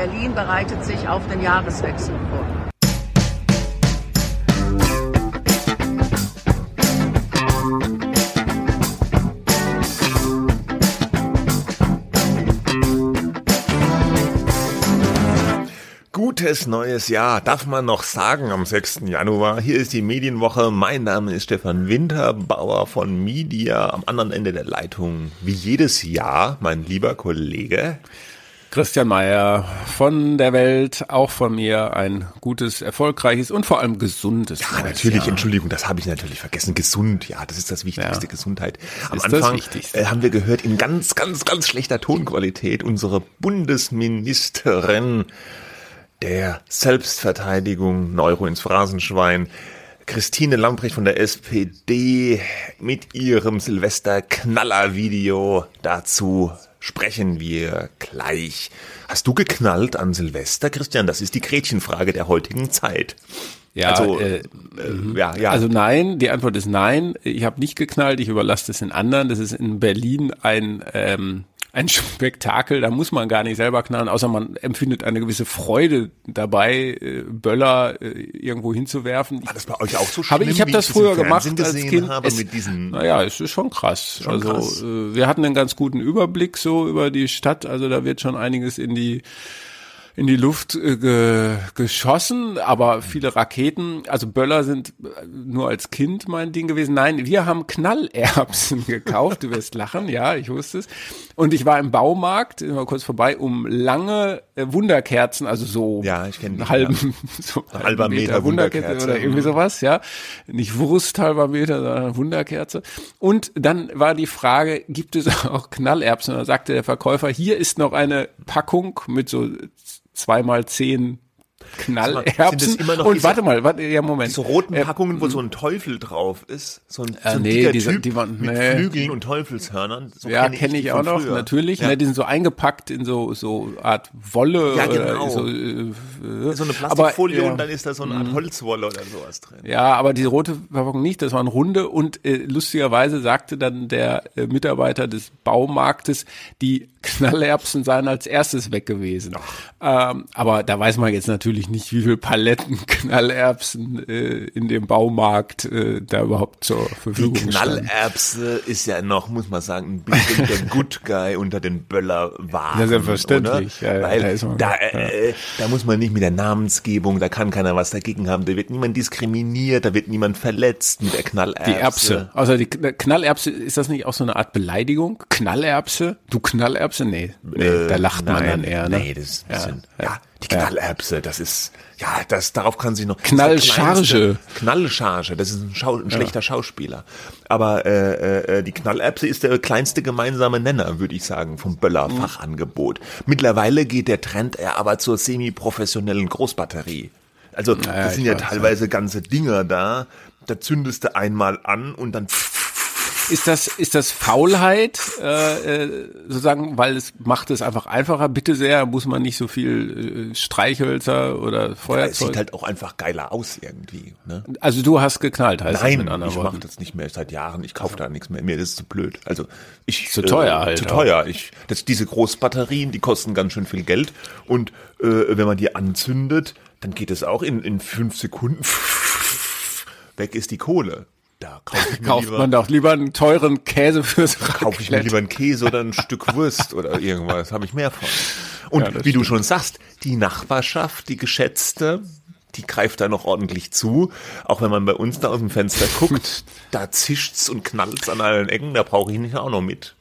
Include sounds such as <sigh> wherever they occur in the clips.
Berlin bereitet sich auf den Jahreswechsel vor. Gutes neues Jahr, darf man noch sagen am 6. Januar. Hier ist die Medienwoche. Mein Name ist Stefan Winterbauer von Media. Am anderen Ende der Leitung, wie jedes Jahr, mein lieber Kollege. Christian Mayer von der Welt, auch von mir ein gutes, erfolgreiches und vor allem gesundes. Ja, natürlich, Jahr. Entschuldigung, das habe ich natürlich vergessen. Gesund, ja, das ist das Wichtigste, ja. Gesundheit. Am Anfang äh, haben wir gehört, in ganz, ganz, ganz schlechter Tonqualität unsere Bundesministerin der Selbstverteidigung, Neuro ins Phrasenschwein, Christine Lamprecht von der SPD mit ihrem Silvester-Knaller-Video. Dazu sprechen wir gleich. Hast du geknallt an Silvester, Christian? Das ist die Gretchenfrage der heutigen Zeit. Ja, also, äh, äh, ja, ja. Also nein, die Antwort ist nein. Ich habe nicht geknallt, ich überlasse das den anderen. Das ist in Berlin ein ähm, ein Spektakel, da muss man gar nicht selber knallen, außer man empfindet eine gewisse Freude dabei, äh, Böller äh, irgendwo hinzuwerfen. War das bei euch auch so schlimm? Hab, ich habe das früher gemacht als Kind. Habe es, mit diesen naja, es ist schon krass. Schon also krass. Äh, wir hatten einen ganz guten Überblick so über die Stadt, also da wird schon einiges in die in die Luft äh, ge, geschossen, aber viele Raketen, also Böller sind äh, nur als Kind mein Ding gewesen. Nein, wir haben Knallerbsen <laughs> gekauft, du wirst lachen, ja, ich wusste es. Und ich war im Baumarkt, mal kurz vorbei, um lange Wunderkerzen, also so ja, ich einen halben, ja. <laughs> so einen halber Meter, Meter Wunderkerze, oder irgendwie sowas, ja. Nicht Wurst halber Meter, sondern Wunderkerze. Und dann war die Frage, gibt es <laughs> auch Knallerbsen? Und da sagte der Verkäufer, hier ist noch eine Packung mit so zweimal zehn Knallerbsen. und diese, warte mal, warte, ja Moment. So roten äh, Packungen, wo so ein Teufel drauf ist, so ein, äh, so ein nee, diese, typ die waren, mit nee. Flügeln und Teufelshörnern. So ja, kenne kenn ich, ich auch noch, früher. natürlich. Ja. Ne, die sind so eingepackt in so so Art Wolle ja, genau. so, äh, so eine Plastikfolie aber, ja. und dann ist da so eine Art mhm. Holzwolle oder sowas drin. Ja, aber die rote Verpackung nicht, das waren runde und äh, lustigerweise sagte dann der äh, Mitarbeiter des Baumarktes, die Knallerbsen seien als erstes weg gewesen. Ähm, aber da weiß man jetzt natürlich nicht, wie viel Paletten <laughs> Knallerbsen äh, in dem Baumarkt äh, da überhaupt zur Verfügung stehen. Die Knallerbse ist ja noch, muss man sagen, ein bisschen der <laughs> Good Guy unter den Böllerwaren. Ja, selbstverständlich. Ja, Weil da, man, da, äh, da muss man nicht mit der Namensgebung, da kann keiner was dagegen haben, da wird niemand diskriminiert, da wird niemand verletzt mit der Knallerbse. Die Erbse. Also die Knallerbse, ist das nicht auch so eine Art Beleidigung? Knallerbse? Du Knallerbse? Knallerbse? Nee, nee äh, da lacht man dann eher. Ne? Nee, das ist ein bisschen, ja, ja die Knallerbse, das ist, ja, das, darauf kann sich noch. Knallcharge. Knallcharge, das ist ein, Schau, ein schlechter Schauspieler. Aber äh, äh, die Knallerbse ist der kleinste gemeinsame Nenner, würde ich sagen, vom Böller-Fachangebot. Mittlerweile geht der Trend eher aber zur semi-professionellen Großbatterie. Also, naja, das sind ja weiß, teilweise ganze Dinger da. Da zündest du einmal an und dann pff, ist das, ist das Faulheit, äh, äh, sozusagen, weil es macht es einfach einfacher? Bitte sehr, muss man nicht so viel äh, Streichhölzer oder Feuerzeug. Ja, es sieht halt auch einfach geiler aus irgendwie. Ne? Also du hast geknallt, heißt Nein, das ich mache das nicht mehr seit Jahren. Ich kaufe da nichts mehr. Mir ist es zu blöd. Also ich zu teuer äh, halt. Zu teuer. Ich, das, diese Großbatterien, die kosten ganz schön viel Geld und äh, wenn man die anzündet, dann geht es auch in in fünf Sekunden. <laughs> Weg ist die Kohle. Da <laughs> kauft lieber, man doch lieber einen teuren Käse fürs Da kaufe ich mir lieber einen Käse oder ein Stück Wurst oder irgendwas. Habe ich mehr von. Und ja, wie stimmt. du schon sagst, die Nachbarschaft, die geschätzte, die greift da noch ordentlich zu. Auch wenn man bei uns da aus dem Fenster guckt, da zischt's und knallt's an allen Ecken, da brauche ich nicht auch noch mit.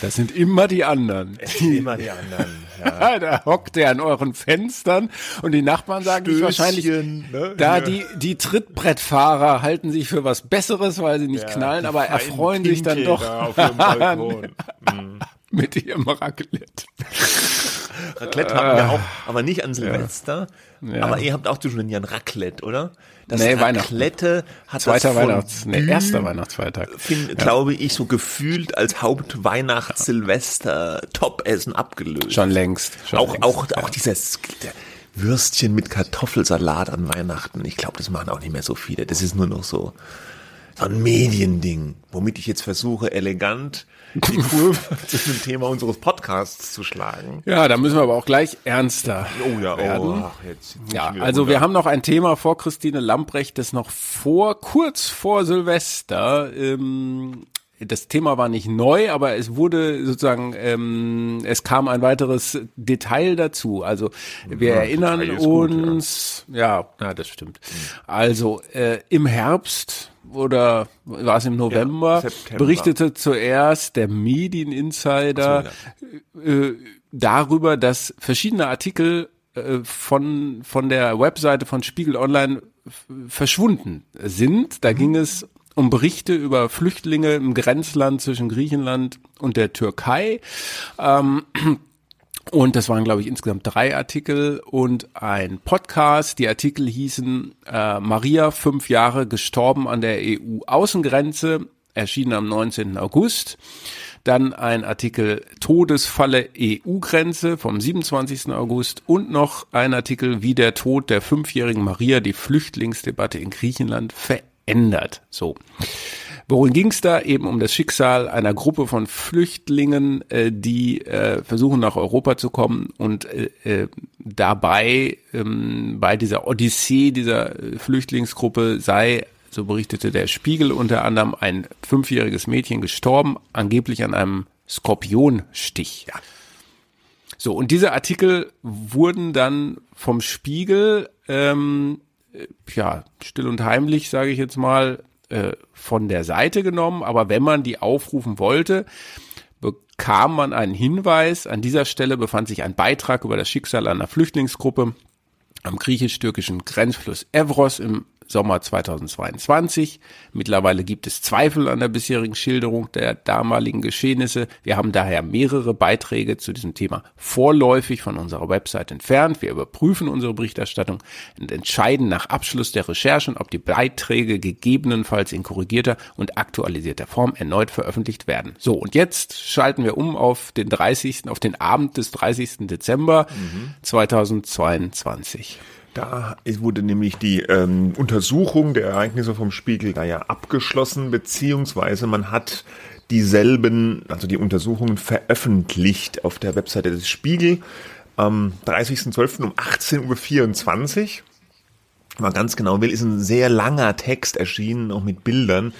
Das sind immer die anderen. Die, immer die anderen. Ja. <laughs> da hockt er an euren Fenstern und die Nachbarn sagen sich wahrscheinlich, ne? da ja. die, die Trittbrettfahrer halten sich für was Besseres, weil sie nicht ja, knallen, aber erfreuen sich dann doch da <laughs> mhm. mit ihrem Raclette. Raclette haben wir auch, aber nicht an Silvester. Ja. Aber ihr habt auch schon ein Raclette, oder? Das nee, Raclette hat Zweiter das Weihnachts, nee, erster Weihnachtsfeiertag. Find, ja. Glaube ich, so gefühlt als Hauptweihnachts-Silvester-Top-Essen abgelöst. Schon längst. Schon auch, längst, auch, ja. auch dieses Würstchen mit Kartoffelsalat an Weihnachten. Ich glaube, das machen auch nicht mehr so viele. Das ist nur noch so, so ein Mediending, womit ich jetzt versuche, elegant die Kurve <laughs> zu dem Thema unseres Podcasts zu schlagen. Ja, da müssen wir aber auch gleich ernster oh ja, oh, werden. Oh, ach, jetzt ja, also wir haben noch ein Thema vor Christine Lamprecht, das noch vor, kurz vor Silvester ähm, das Thema war nicht neu, aber es wurde sozusagen, ähm, es kam ein weiteres Detail dazu. Also wir ja, erinnern uns, gut, ja. ja. ja, das stimmt. Also äh, im Herbst oder war es im November, ja, berichtete zuerst der Medieninsider so, äh, darüber, dass verschiedene Artikel äh, von, von der Webseite von Spiegel Online verschwunden sind. Da mhm. ging es um Berichte über Flüchtlinge im Grenzland zwischen Griechenland und der Türkei. Ähm, und das waren, glaube ich, insgesamt drei Artikel und ein Podcast. Die Artikel hießen äh, Maria, fünf Jahre gestorben an der EU-Außengrenze, erschienen am 19. August. Dann ein Artikel Todesfalle EU-Grenze vom 27. August und noch ein Artikel, wie der Tod der fünfjährigen Maria die Flüchtlingsdebatte in Griechenland verändert. So. Worin ging es da? Eben um das Schicksal einer Gruppe von Flüchtlingen, äh, die äh, versuchen nach Europa zu kommen und äh, äh, dabei ähm, bei dieser Odyssee dieser Flüchtlingsgruppe sei, so berichtete der Spiegel unter anderem, ein fünfjähriges Mädchen gestorben, angeblich an einem Skorpionstich. Ja. So, und diese Artikel wurden dann vom Spiegel ähm, ja, still und heimlich, sage ich jetzt mal, äh, von der Seite genommen, aber wenn man die aufrufen wollte, bekam man einen Hinweis. An dieser Stelle befand sich ein Beitrag über das Schicksal einer Flüchtlingsgruppe am griechisch-türkischen Grenzfluss Evros im Sommer 2022. Mittlerweile gibt es Zweifel an der bisherigen Schilderung der damaligen Geschehnisse. Wir haben daher mehrere Beiträge zu diesem Thema vorläufig von unserer Website entfernt. Wir überprüfen unsere Berichterstattung und entscheiden nach Abschluss der Recherchen, ob die Beiträge gegebenenfalls in korrigierter und aktualisierter Form erneut veröffentlicht werden. So, und jetzt schalten wir um auf den 30., auf den Abend des 30. Dezember mhm. 2022. Da wurde nämlich die ähm, Untersuchung der Ereignisse vom Spiegel da ja abgeschlossen, beziehungsweise man hat dieselben, also die Untersuchungen veröffentlicht auf der Webseite des Spiegel am 30.12. um 18.24 Uhr. Wenn man ganz genau will, ist ein sehr langer Text erschienen, auch mit Bildern,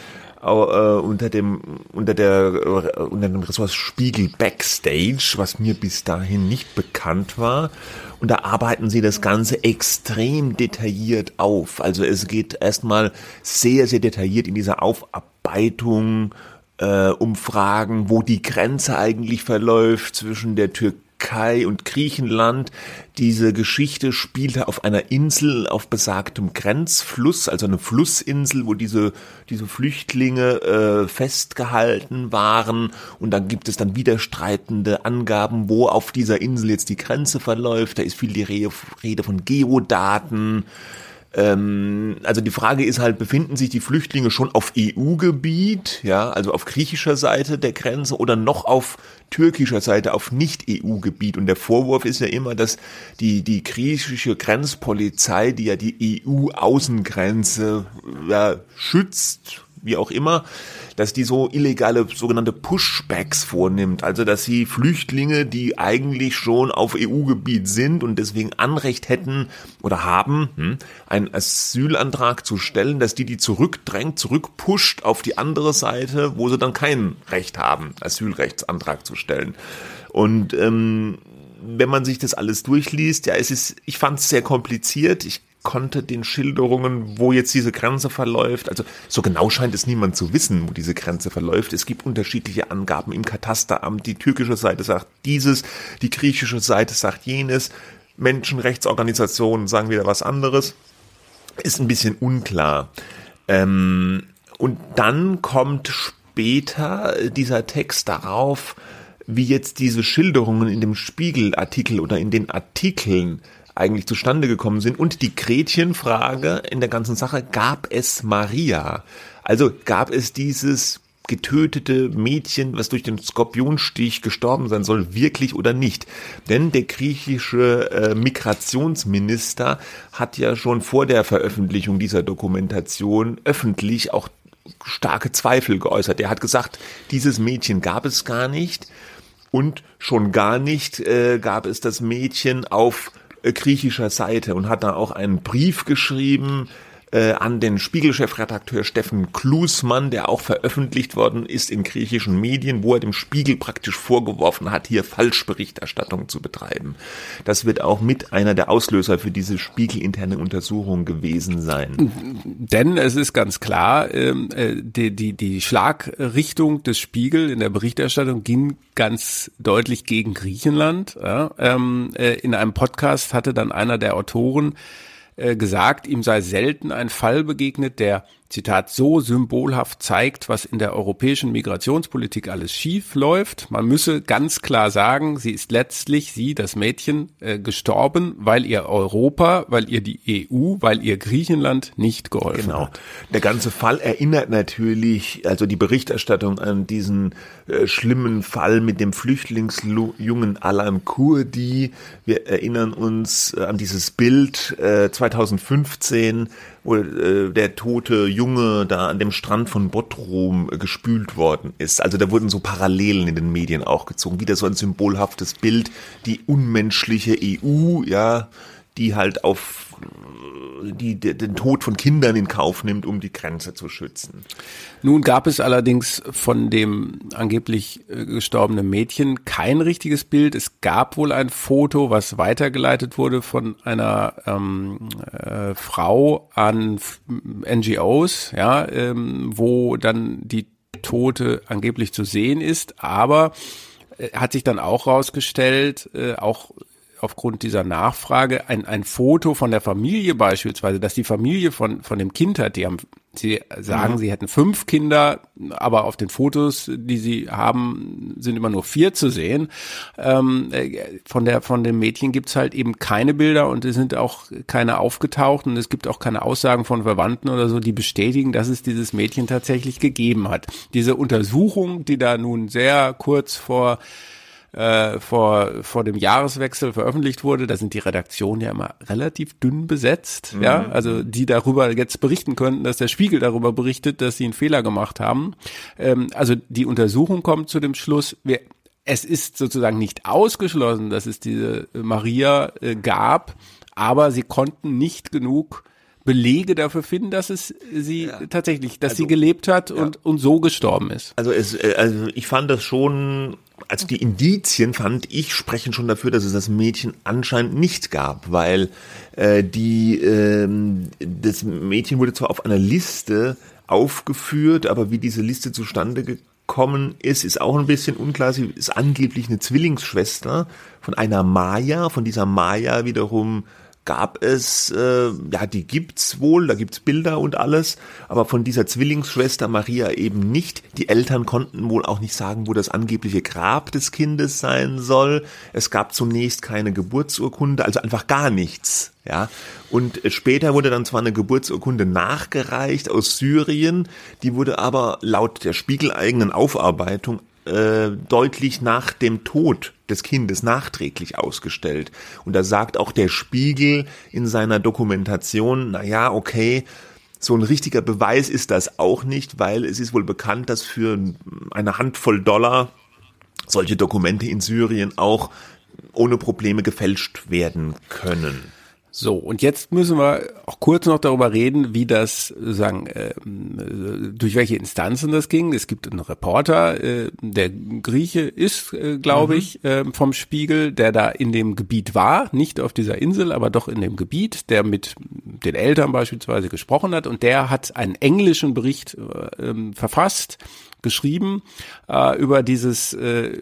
unter dem unter der äh, unter dem Ressort Spiegel Backstage, was mir bis dahin nicht bekannt war. Und da arbeiten sie das Ganze extrem detailliert auf. Also es geht erstmal sehr, sehr detailliert in dieser Aufarbeitung äh, um Fragen, wo die Grenze eigentlich verläuft zwischen der Türkei Türkei und Griechenland. Diese Geschichte spielte auf einer Insel auf besagtem Grenzfluss, also eine Flussinsel, wo diese, diese Flüchtlinge äh, festgehalten waren. Und dann gibt es dann widerstreitende Angaben, wo auf dieser Insel jetzt die Grenze verläuft. Da ist viel die Rede von Geodaten. Ähm, also die Frage ist halt, befinden sich die Flüchtlinge schon auf EU-Gebiet, ja, also auf griechischer Seite der Grenze oder noch auf türkischer Seite, auf Nicht-EU-Gebiet? Und der Vorwurf ist ja immer, dass die, die griechische Grenzpolizei, die ja die EU-Außengrenze ja, schützt, wie auch immer, dass die so illegale sogenannte Pushbacks vornimmt, also dass sie Flüchtlinge, die eigentlich schon auf EU-Gebiet sind und deswegen Anrecht hätten oder haben, hm, einen Asylantrag zu stellen, dass die die zurückdrängt, zurückpusht auf die andere Seite, wo sie dann kein Recht haben, Asylrechtsantrag zu stellen. Und ähm, wenn man sich das alles durchliest, ja, es ist, ich fand es sehr kompliziert. Ich konnte den Schilderungen, wo jetzt diese Grenze verläuft, also so genau scheint es niemand zu wissen, wo diese Grenze verläuft. Es gibt unterschiedliche Angaben im Katasteramt. Die türkische Seite sagt dieses, die griechische Seite sagt jenes. Menschenrechtsorganisationen sagen wieder was anderes. Ist ein bisschen unklar. Ähm, und dann kommt später dieser Text darauf, wie jetzt diese Schilderungen in dem Spiegelartikel oder in den Artikeln eigentlich zustande gekommen sind. Und die Gretchenfrage in der ganzen Sache, gab es Maria? Also gab es dieses getötete Mädchen, was durch den Skorpionstich gestorben sein soll, wirklich oder nicht? Denn der griechische äh, Migrationsminister hat ja schon vor der Veröffentlichung dieser Dokumentation öffentlich auch starke Zweifel geäußert. Er hat gesagt, dieses Mädchen gab es gar nicht und schon gar nicht äh, gab es das Mädchen auf griechischer Seite und hat da auch einen Brief geschrieben, äh, an den Spiegel-Chefredakteur Steffen Klusmann, der auch veröffentlicht worden ist in griechischen Medien, wo er dem Spiegel praktisch vorgeworfen hat, hier Falschberichterstattung zu betreiben. Das wird auch mit einer der Auslöser für diese spiegelinterne Untersuchung gewesen sein. Denn es ist ganz klar, ähm, äh, die, die, die Schlagrichtung des Spiegel in der Berichterstattung ging ganz deutlich gegen Griechenland. Ja, ähm, äh, in einem Podcast hatte dann einer der Autoren äh, gesagt, ihm sei selten ein Fall begegnet, der Zitat, so symbolhaft zeigt, was in der europäischen Migrationspolitik alles schief läuft. Man müsse ganz klar sagen, sie ist letztlich, sie, das Mädchen, äh, gestorben, weil ihr Europa, weil ihr die EU, weil ihr Griechenland nicht geholfen genau. hat. Der ganze Fall erinnert natürlich, also die Berichterstattung an diesen äh, schlimmen Fall mit dem Flüchtlingsjungen Alan Kurdi. Wir erinnern uns äh, an dieses Bild äh, 2015 wo äh, der tote Junge da an dem Strand von Bottrum äh, gespült worden ist. Also da wurden so Parallelen in den Medien auch gezogen, wieder so ein symbolhaftes Bild, die unmenschliche EU, ja, die halt auf die, den Tod von Kindern in Kauf nimmt, um die Grenze zu schützen. Nun gab es allerdings von dem angeblich äh, gestorbenen Mädchen kein richtiges Bild. Es gab wohl ein Foto, was weitergeleitet wurde von einer ähm, äh, Frau an NGOs, ja, ähm, wo dann die Tote angeblich zu sehen ist, aber äh, hat sich dann auch rausgestellt, äh, auch aufgrund dieser Nachfrage ein, ein Foto von der Familie beispielsweise, dass die Familie von, von dem Kind hat, die haben, sie sagen, mhm. sie hätten fünf Kinder, aber auf den Fotos, die sie haben, sind immer nur vier zu sehen. Ähm, äh, von der, von dem Mädchen gibt's halt eben keine Bilder und es sind auch keine aufgetaucht und es gibt auch keine Aussagen von Verwandten oder so, die bestätigen, dass es dieses Mädchen tatsächlich gegeben hat. Diese Untersuchung, die da nun sehr kurz vor äh, vor, vor dem Jahreswechsel veröffentlicht wurde, da sind die Redaktionen ja immer relativ dünn besetzt, mhm. ja, also die darüber jetzt berichten könnten, dass der Spiegel darüber berichtet, dass sie einen Fehler gemacht haben. Ähm, also die Untersuchung kommt zu dem Schluss, wir, es ist sozusagen nicht ausgeschlossen, dass es diese Maria äh, gab, aber sie konnten nicht genug Belege dafür finden, dass es sie ja. tatsächlich, dass also, sie gelebt hat und, ja. und so gestorben ist. Also es, äh, also ich fand das schon also die Indizien fand ich sprechen schon dafür, dass es das Mädchen anscheinend nicht gab, weil äh, die äh, das Mädchen wurde zwar auf einer Liste aufgeführt, aber wie diese Liste zustande gekommen ist, ist auch ein bisschen unklar. Sie ist angeblich eine Zwillingsschwester von einer Maya, von dieser Maya wiederum gab es, äh, ja, die gibt's wohl, da gibt's Bilder und alles, aber von dieser Zwillingsschwester Maria eben nicht. Die Eltern konnten wohl auch nicht sagen, wo das angebliche Grab des Kindes sein soll. Es gab zunächst keine Geburtsurkunde, also einfach gar nichts. Ja, und später wurde dann zwar eine Geburtsurkunde nachgereicht aus Syrien, die wurde aber laut der spiegeleigenen Aufarbeitung äh, deutlich nach dem Tod des Kindes nachträglich ausgestellt. Und da sagt auch der Spiegel in seiner Dokumentation, na ja, okay, so ein richtiger Beweis ist das auch nicht, weil es ist wohl bekannt, dass für eine Handvoll Dollar solche Dokumente in Syrien auch ohne Probleme gefälscht werden können. So, und jetzt müssen wir auch kurz noch darüber reden, wie das sagen, äh, durch welche Instanzen das ging. Es gibt einen Reporter, äh, der Grieche ist, äh, glaube mhm. ich, äh, vom Spiegel, der da in dem Gebiet war, nicht auf dieser Insel, aber doch in dem Gebiet, der mit den Eltern beispielsweise gesprochen hat und der hat einen englischen Bericht äh, ähm, verfasst geschrieben äh, über dieses äh,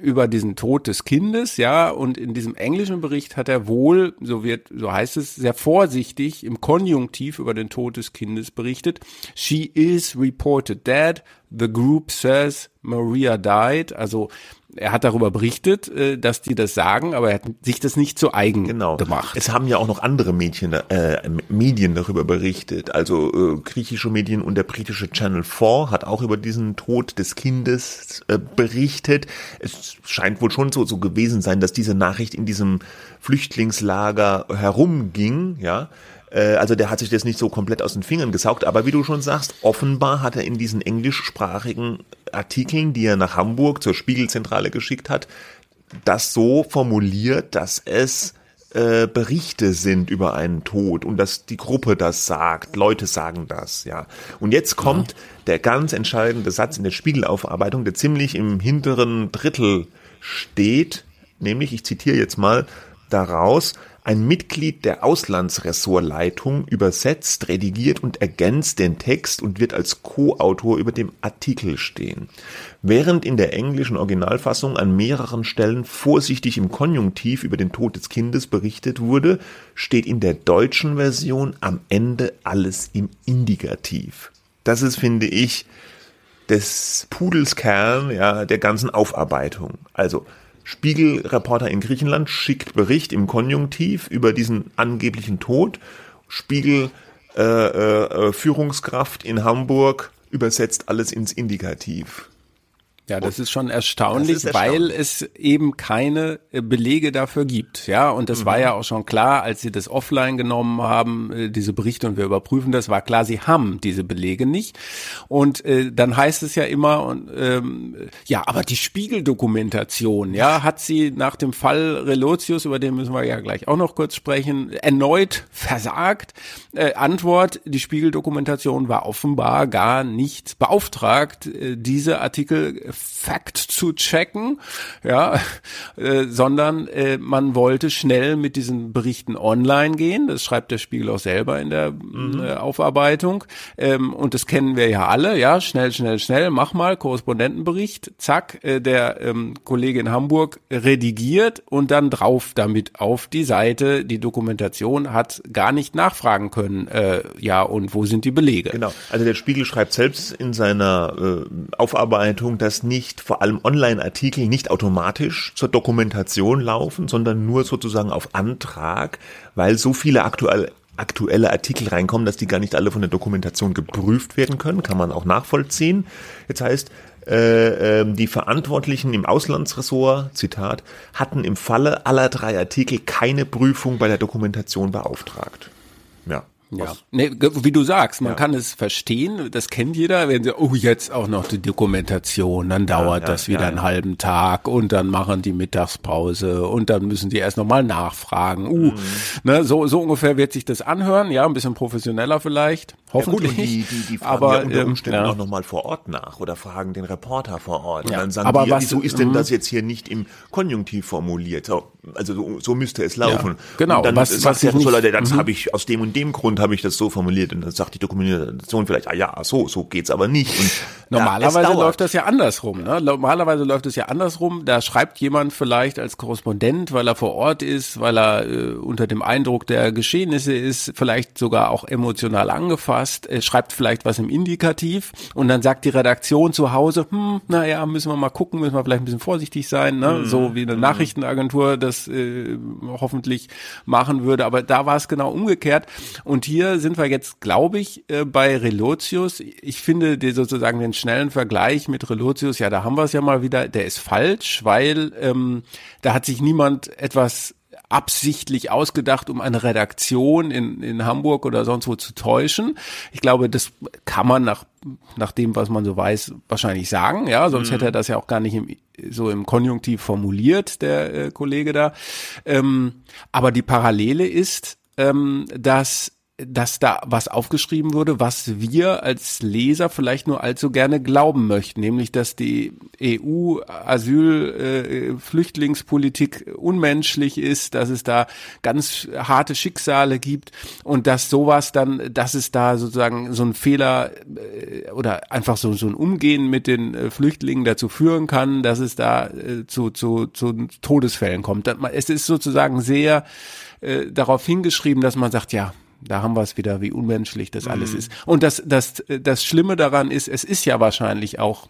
über diesen Tod des Kindes, ja, und in diesem englischen Bericht hat er wohl, so wird, so heißt es, sehr vorsichtig im Konjunktiv über den Tod des Kindes berichtet. She is reported dead. The group says Maria died. Also er hat darüber berichtet, äh, dass die das sagen, aber er hat sich das nicht zu eigen genau. gemacht. Es haben ja auch noch andere Mädchen, äh, Medien darüber berichtet. Also äh, griechische Medien und der britische Channel 4 hat auch über diesen Tod des Kindes äh, berichtet. Es scheint wohl schon so, so gewesen sein, dass diese Nachricht in diesem Flüchtlingslager herumging, ja. Äh, also der hat sich das nicht so komplett aus den Fingern gesaugt, aber wie du schon sagst, offenbar hat er in diesen englischsprachigen Artikeln, die er nach Hamburg zur Spiegelzentrale geschickt hat, das so formuliert, dass es äh, Berichte sind über einen Tod und dass die Gruppe das sagt, Leute sagen das, ja. Und jetzt kommt ja. der ganz entscheidende Satz in der Spiegelaufarbeitung, der ziemlich im hinteren Drittel steht, nämlich, ich zitiere jetzt mal daraus, ein Mitglied der Auslandsressortleitung übersetzt, redigiert und ergänzt den Text und wird als Co-Autor über dem Artikel stehen. Während in der englischen Originalfassung an mehreren Stellen vorsichtig im Konjunktiv über den Tod des Kindes berichtet wurde, steht in der deutschen Version am Ende alles im Indikativ. Das ist, finde ich, des Pudels Kern ja, der ganzen Aufarbeitung. Also Spiegelreporter in Griechenland schickt Bericht im Konjunktiv über diesen angeblichen Tod. Spiegel äh, äh, Führungskraft in Hamburg übersetzt alles ins Indikativ. Ja, das ist schon erstaunlich, ist erstaunlich, weil es eben keine äh, Belege dafür gibt. Ja, und das mhm. war ja auch schon klar, als sie das offline genommen haben, äh, diese Berichte und wir überprüfen das, war klar, sie haben diese Belege nicht. Und äh, dann heißt es ja immer, und, ähm, ja, aber die Spiegeldokumentation, ja, hat sie nach dem Fall Relotius, über den müssen wir ja gleich auch noch kurz sprechen, erneut versagt. Äh, Antwort, die Spiegeldokumentation war offenbar gar nicht beauftragt, äh, diese Artikel Fact zu checken, ja, äh, sondern äh, man wollte schnell mit diesen Berichten online gehen. Das schreibt der Spiegel auch selber in der mhm. äh, Aufarbeitung. Ähm, und das kennen wir ja alle, ja, schnell, schnell, schnell, mach mal, Korrespondentenbericht, zack, äh, der ähm, Kollege in Hamburg redigiert und dann drauf damit auf die Seite. Die Dokumentation hat gar nicht nachfragen können, äh, ja, und wo sind die Belege? Genau, also der Spiegel schreibt selbst in seiner äh, Aufarbeitung, dass nicht vor allem Online-Artikel nicht automatisch zur Dokumentation laufen, sondern nur sozusagen auf Antrag, weil so viele aktuell aktuelle Artikel reinkommen, dass die gar nicht alle von der Dokumentation geprüft werden können, kann man auch nachvollziehen. Jetzt heißt, äh, äh, die Verantwortlichen im Auslandsressort, Zitat, hatten im Falle aller drei Artikel keine Prüfung bei der Dokumentation beauftragt. Ja. Ja, nee, wie du sagst, man ja. kann es verstehen, das kennt jeder, wenn sie, oh, jetzt auch noch die Dokumentation, dann dauert ja, ja, das wieder einen halben Tag und dann machen die Mittagspause und dann müssen die erst nochmal nachfragen. Uh, mhm. ne, so, so ungefähr wird sich das anhören, ja, ein bisschen professioneller vielleicht, hoffentlich. Ja, gut, die, die, die fragen aber, ja unter ähm, Umständen ähm, auch nochmal vor Ort nach oder fragen den Reporter vor Ort. Und dann sagen aber die, was, wieso ist denn mhm. das jetzt hier nicht im Konjunktiv formuliert? So, also so, so müsste es laufen. genau. Und dann was, sagt was der Leute, das mhm. habe ich aus dem und dem Grund habe ich das so formuliert und dann sagt die Dokumentation vielleicht, ah ja, so, so geht's aber nicht. Und, Normalerweise ja, läuft das ja andersrum. Ne? Normalerweise läuft es ja andersrum. Da schreibt jemand vielleicht als Korrespondent, weil er vor Ort ist, weil er äh, unter dem Eindruck der Geschehnisse ist, vielleicht sogar auch emotional angefasst, äh, schreibt vielleicht was im Indikativ und dann sagt die Redaktion zu Hause, hm, naja, müssen wir mal gucken, müssen wir vielleicht ein bisschen vorsichtig sein, ne? Mhm. so wie eine mhm. Nachrichtenagentur das äh, hoffentlich machen würde. Aber da war es genau umgekehrt. Und hier sind wir jetzt, glaube ich, äh, bei Relotius. Ich finde die, sozusagen den schnellen Vergleich mit Relotius, ja, da haben wir es ja mal wieder, der ist falsch, weil ähm, da hat sich niemand etwas absichtlich ausgedacht, um eine Redaktion in, in Hamburg oder sonst wo zu täuschen. Ich glaube, das kann man nach, nach dem, was man so weiß, wahrscheinlich sagen. Ja, sonst mhm. hätte er das ja auch gar nicht im, so im Konjunktiv formuliert, der äh, Kollege da. Ähm, aber die Parallele ist, ähm, dass dass da was aufgeschrieben wurde, was wir als Leser vielleicht nur allzu gerne glauben möchten, nämlich dass die EU Asyl äh, unmenschlich ist, dass es da ganz harte Schicksale gibt und dass sowas dann, dass es da sozusagen so ein Fehler äh, oder einfach so so ein Umgehen mit den äh, Flüchtlingen dazu führen kann, dass es da äh, zu zu zu Todesfällen kommt. Es ist sozusagen sehr äh, darauf hingeschrieben, dass man sagt, ja, da haben wir es wieder, wie unmenschlich das alles mhm. ist. Und das, das, das Schlimme daran ist, es ist ja wahrscheinlich auch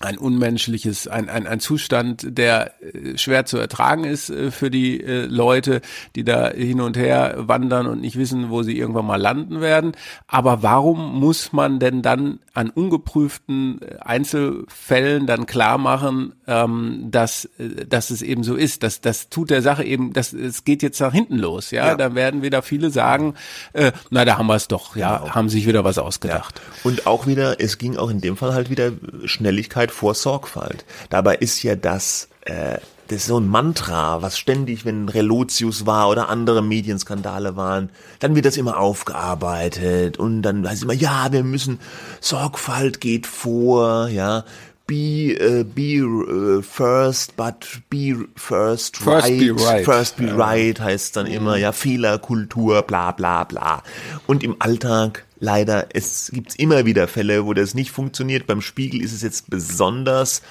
ein unmenschliches, ein, ein, ein Zustand, der äh, schwer zu ertragen ist äh, für die äh, Leute, die da hin und her wandern und nicht wissen, wo sie irgendwann mal landen werden. Aber warum muss man denn dann an ungeprüften äh, Einzelfällen dann klar machen, ähm, dass, äh, dass es eben so ist. Das, das tut der Sache eben, das, es geht jetzt nach hinten los. Ja, ja. da werden wieder viele sagen, äh, na, da haben wir es doch, ja, genau. haben sich wieder was ausgedacht. Ja. Und auch wieder, es ging auch in dem Fall halt wieder Schnelligkeit vor Sorgfalt. Dabei ist ja das, äh, das ist so ein Mantra, was ständig, wenn Relotius war oder andere Medienskandale waren, dann wird das immer aufgearbeitet und dann heißt es immer, ja, wir müssen, Sorgfalt geht vor, ja, be, uh, be uh, first, but be first, first right, be right. first be ja. right heißt dann immer, ja, Fehlerkultur, bla, bla, bla. Und im Alltag leider, es gibt immer wieder Fälle, wo das nicht funktioniert. Beim Spiegel ist es jetzt besonders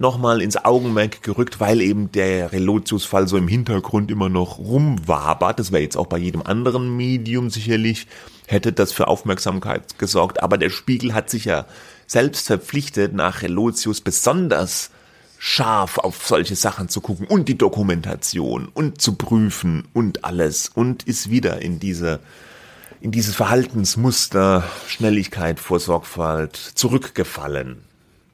nochmal ins Augenmerk gerückt, weil eben der Relotius-Fall so im Hintergrund immer noch rumwabert. Das wäre jetzt auch bei jedem anderen Medium sicherlich, hätte das für Aufmerksamkeit gesorgt. Aber der Spiegel hat sich ja selbst verpflichtet, nach Relotius besonders scharf auf solche Sachen zu gucken und die Dokumentation und zu prüfen und alles und ist wieder in diese in dieses Verhaltensmuster Schnelligkeit vor Sorgfalt zurückgefallen.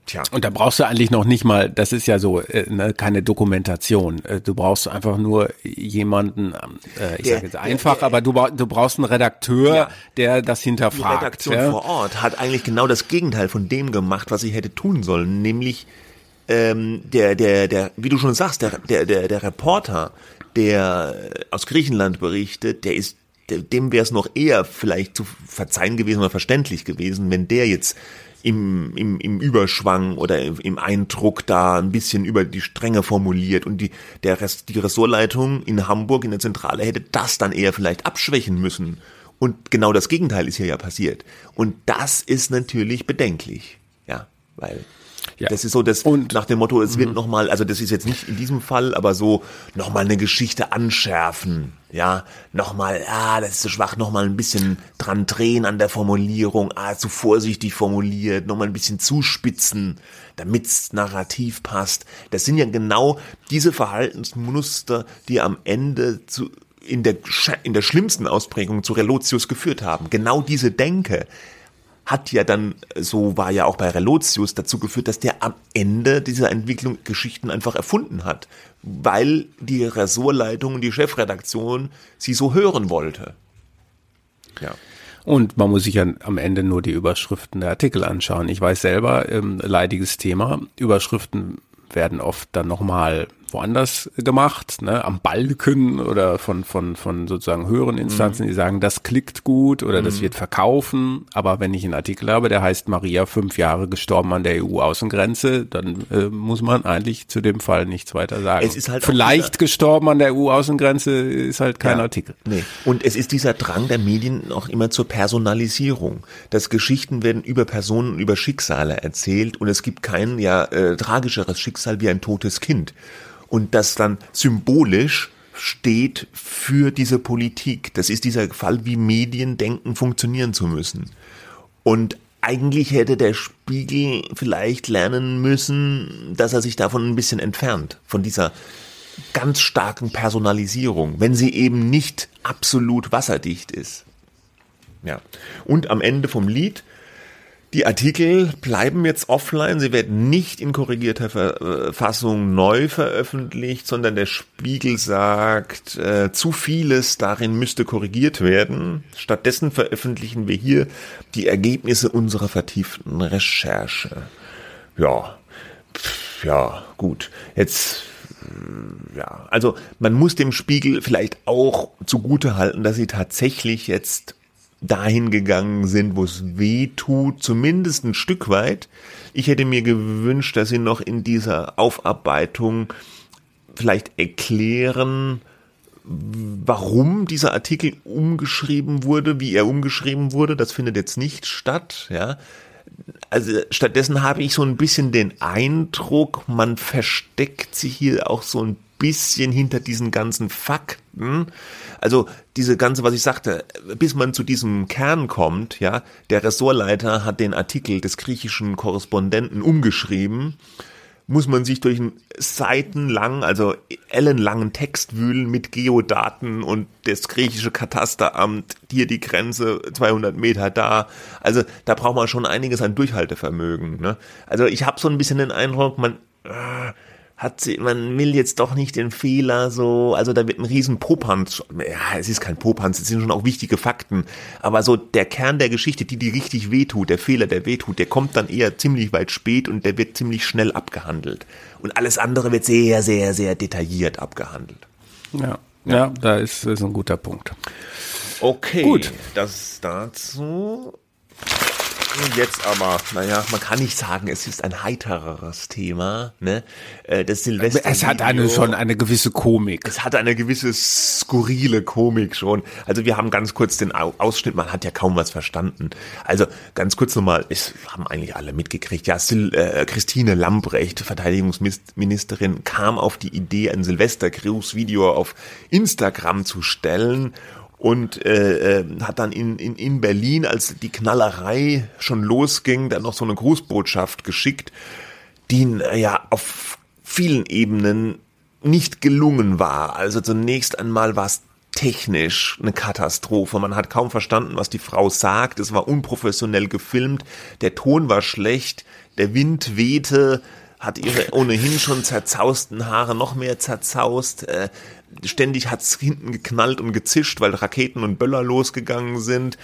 Tja. Und da brauchst du eigentlich noch nicht mal, das ist ja so, äh, ne, keine Dokumentation. Äh, du brauchst einfach nur jemanden, äh, ich sage jetzt einfach, der, aber du, du brauchst einen Redakteur, ja, der das hinterfragt. Die Redaktion ja? vor Ort hat eigentlich genau das Gegenteil von dem gemacht, was sie hätte tun sollen, nämlich ähm, der, der, der, wie du schon sagst, der, der, der, der Reporter, der aus Griechenland berichtet, der ist dem wäre es noch eher vielleicht zu verzeihen gewesen oder verständlich gewesen, wenn der jetzt im, im, im Überschwang oder im Eindruck da ein bisschen über die Stränge formuliert und die, der Rest, die Ressortleitung in Hamburg in der Zentrale hätte das dann eher vielleicht abschwächen müssen. Und genau das Gegenteil ist hier ja passiert. Und das ist natürlich bedenklich. Ja, weil ja. Das ist so das und, nach dem Motto, es wird mhm. nochmal, also das ist jetzt nicht in diesem Fall, aber so nochmal eine Geschichte anschärfen. Ja, nochmal, ah, das ist zu schwach, nochmal ein bisschen dran drehen an der Formulierung, ah, zu vorsichtig formuliert, nochmal ein bisschen zuspitzen, damit's narrativ passt. Das sind ja genau diese Verhaltensmuster, die am Ende zu, in der, in der schlimmsten Ausprägung zu Relotius geführt haben. Genau diese Denke hat ja dann, so war ja auch bei Relotius, dazu geführt, dass der am Ende dieser Entwicklung Geschichten einfach erfunden hat, weil die Ressortleitung und die Chefredaktion sie so hören wollte. Ja. Und man muss sich ja am Ende nur die Überschriften der Artikel anschauen. Ich weiß selber, ähm, leidiges Thema. Überschriften werden oft dann nochmal woanders gemacht, ne, am Balken oder von, von, von sozusagen höheren Instanzen, mhm. die sagen, das klickt gut oder mhm. das wird verkaufen. Aber wenn ich einen Artikel habe, der heißt Maria fünf Jahre gestorben an der EU-Außengrenze, dann äh, muss man eigentlich zu dem Fall nichts weiter sagen. Es ist halt Vielleicht gestorben an der EU-Außengrenze ist halt kein ja, Artikel. Nee. Und es ist dieser Drang der Medien auch immer zur Personalisierung. Dass Geschichten werden über Personen, über Schicksale erzählt und es gibt kein ja äh, tragischeres Schicksal wie ein totes Kind und das dann symbolisch steht für diese Politik. Das ist dieser Fall, wie Medien denken, funktionieren zu müssen. Und eigentlich hätte der Spiegel vielleicht lernen müssen, dass er sich davon ein bisschen entfernt, von dieser ganz starken Personalisierung, wenn sie eben nicht absolut wasserdicht ist. Ja. Und am Ende vom Lied die Artikel bleiben jetzt offline, sie werden nicht in korrigierter äh, Fassung neu veröffentlicht, sondern der Spiegel sagt, äh, zu vieles darin müsste korrigiert werden. Stattdessen veröffentlichen wir hier die Ergebnisse unserer vertieften Recherche. Ja, Pff, ja, gut. Jetzt äh, ja, also man muss dem Spiegel vielleicht auch zugute halten, dass sie tatsächlich jetzt dahin gegangen sind, wo es weh tut, zumindest ein Stück weit. Ich hätte mir gewünscht, dass sie noch in dieser Aufarbeitung vielleicht erklären, warum dieser Artikel umgeschrieben wurde, wie er umgeschrieben wurde. Das findet jetzt nicht statt, ja. Also stattdessen habe ich so ein bisschen den Eindruck, man versteckt sich hier auch so ein bisschen hinter diesen ganzen Fakten. Also diese ganze, was ich sagte, bis man zu diesem Kern kommt, ja, der Ressortleiter hat den Artikel des griechischen Korrespondenten umgeschrieben, muss man sich durch einen seitenlangen, also ellenlangen Text wühlen mit Geodaten und das griechische Katasteramt, hier die Grenze 200 Meter da. Also da braucht man schon einiges an Durchhaltevermögen. Ne? Also ich habe so ein bisschen den Eindruck, man äh, hat sie, man will jetzt doch nicht den Fehler so, also da wird ein riesen Popanz, ja, es ist kein Popanz, es sind schon auch wichtige Fakten, aber so der Kern der Geschichte, die die richtig wehtut, der Fehler, der wehtut, der kommt dann eher ziemlich weit spät und der wird ziemlich schnell abgehandelt. Und alles andere wird sehr, sehr, sehr detailliert abgehandelt. Ja, ja, da ist, ist ein guter Punkt. Okay, Gut. das dazu. Jetzt aber, naja, man kann nicht sagen, es ist ein heitereres Thema, ne? Äh, das Silvester. Es hat eine schon eine gewisse Komik. Es hat eine gewisse skurrile Komik schon. Also wir haben ganz kurz den Ausschnitt, man hat ja kaum was verstanden. Also ganz kurz nochmal, es haben eigentlich alle mitgekriegt. Ja, Sil äh, Christine Lambrecht, Verteidigungsministerin, kam auf die Idee, ein Silvestergruß-Video auf Instagram zu stellen und äh, äh, hat dann in, in, in Berlin, als die Knallerei schon losging, dann noch so eine Grußbotschaft geschickt, die ja auf vielen Ebenen nicht gelungen war. Also zunächst einmal war es technisch eine Katastrophe. Man hat kaum verstanden, was die Frau sagt. Es war unprofessionell gefilmt. Der Ton war schlecht. Der Wind wehte hat ihre ohnehin schon zerzausten Haare noch mehr zerzaust. Äh, ständig hat's hinten geknallt und gezischt, weil Raketen und Böller losgegangen sind.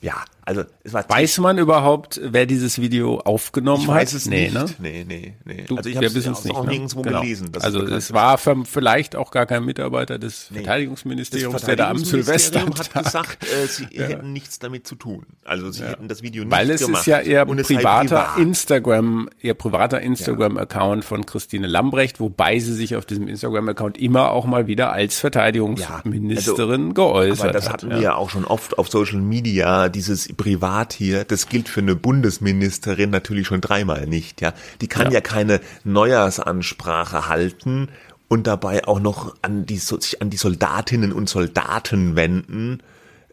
Ja, also es war Weiß man überhaupt, wer dieses Video aufgenommen ich hat? weiß es nee, nicht. Ne? Nee, nee, nee. Du, also ich habe es auch ne? nirgendwo genau. gelesen. also es war vielleicht auch gar kein Mitarbeiter des nee. Verteidigungsministeriums, das der da am Silvester hat <laughs> gesagt, äh, sie ja. hätten nichts damit zu tun. Also sie ja. hätten das Video nicht Weil es gemacht. ist ja ihr privater Instagram, ihr privater Instagram-Account von Christine Lambrecht, wobei sie sich auf diesem Instagram-Account immer auch mal wieder als Verteidigungsministerin also, geäußert aber das hatten wir ja auch schon oft auf Social Media, dieses Privat hier, das gilt für eine Bundesministerin natürlich schon dreimal nicht, ja. Die kann ja, ja keine Neujahrsansprache halten und dabei auch noch an die, sich an die Soldatinnen und Soldaten wenden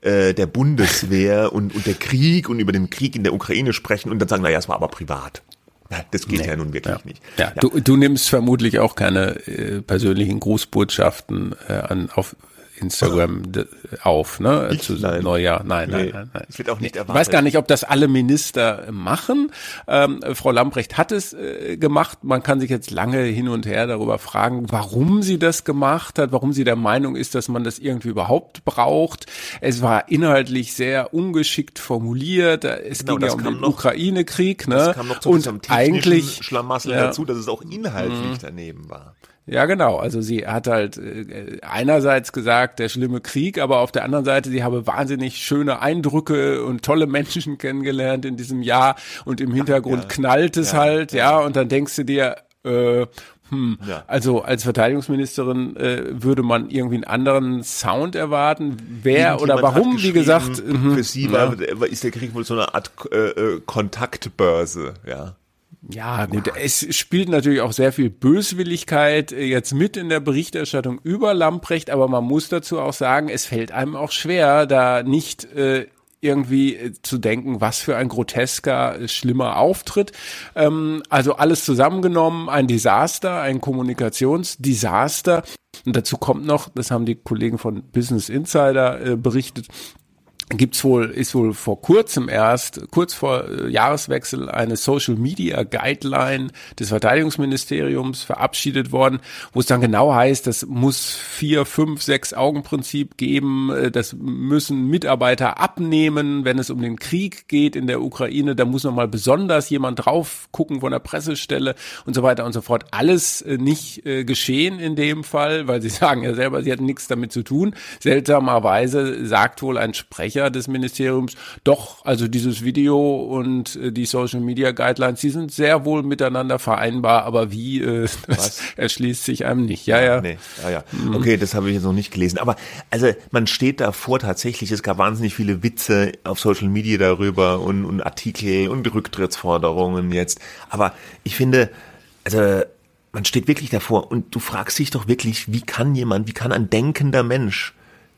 äh, der Bundeswehr <laughs> und, und der Krieg und über den Krieg in der Ukraine sprechen und dann sagen, naja, es war aber privat. Das geht nee. ja nun wirklich ja. nicht. Ja, ja. Du, du nimmst vermutlich auch keine äh, persönlichen Grußbotschaften äh, an, auf Instagram auf, ne? Ich, zu nein. Neujahr. Nein, nein, nee, nein, nein. Das wird auch nicht erwartet. Ich weiß gar nicht, ob das alle Minister machen. Ähm, Frau Lambrecht hat es äh, gemacht. Man kann sich jetzt lange hin und her darüber fragen, warum sie das gemacht hat, warum sie der Meinung ist, dass man das irgendwie überhaupt braucht. Es war inhaltlich sehr ungeschickt formuliert. Es genau, ging ja um den Ukraine-Krieg, ne? Das kam noch zu und eigentlich Schlamassel ja, dazu, dass es auch inhaltlich mh. daneben war. Ja, genau. Also sie hat halt äh, einerseits gesagt, der schlimme Krieg, aber auf der anderen Seite, sie habe wahnsinnig schöne Eindrücke und tolle <laughs> Menschen kennengelernt in diesem Jahr und im Hintergrund ja. knallt es ja, halt, ja. ja, und dann denkst du dir, äh, hm, ja. also als Verteidigungsministerin äh, würde man irgendwie einen anderen Sound erwarten. Wer oder warum, wie gesagt. Für mhm. sie war, ist der Krieg wohl so eine Art äh, äh Kontaktbörse, ja. Ja, gut, es spielt natürlich auch sehr viel Böswilligkeit äh, jetzt mit in der Berichterstattung über Lamprecht, aber man muss dazu auch sagen, es fällt einem auch schwer, da nicht äh, irgendwie äh, zu denken, was für ein grotesker, äh, schlimmer Auftritt. Ähm, also alles zusammengenommen, ein Desaster, ein Kommunikationsdesaster. Und dazu kommt noch, das haben die Kollegen von Business Insider äh, berichtet, gibt's wohl, ist wohl vor kurzem erst, kurz vor äh, Jahreswechsel, eine Social Media Guideline des Verteidigungsministeriums verabschiedet worden, wo es dann genau heißt, das muss vier, fünf, sechs Augenprinzip geben, äh, das müssen Mitarbeiter abnehmen, wenn es um den Krieg geht in der Ukraine, da muss nochmal besonders jemand drauf gucken von der Pressestelle und so weiter und so fort. Alles äh, nicht geschehen in dem Fall, weil sie <laughs> sagen ja selber, sie hatten nichts damit zu tun. Seltsamerweise sagt wohl ein Sprecher, Sprecher des Ministeriums, doch, also dieses Video und äh, die Social Media Guidelines, die sind sehr wohl miteinander vereinbar, aber wie, äh, <laughs> das erschließt sich einem nicht. Ja, ja. Nee, ja, ja. Mhm. Okay, das habe ich jetzt noch nicht gelesen. Aber also man steht davor tatsächlich, es gab wahnsinnig viele Witze auf Social Media darüber und, und Artikel und Rücktrittsforderungen jetzt. Aber ich finde, also man steht wirklich davor und du fragst dich doch wirklich, wie kann jemand, wie kann ein denkender Mensch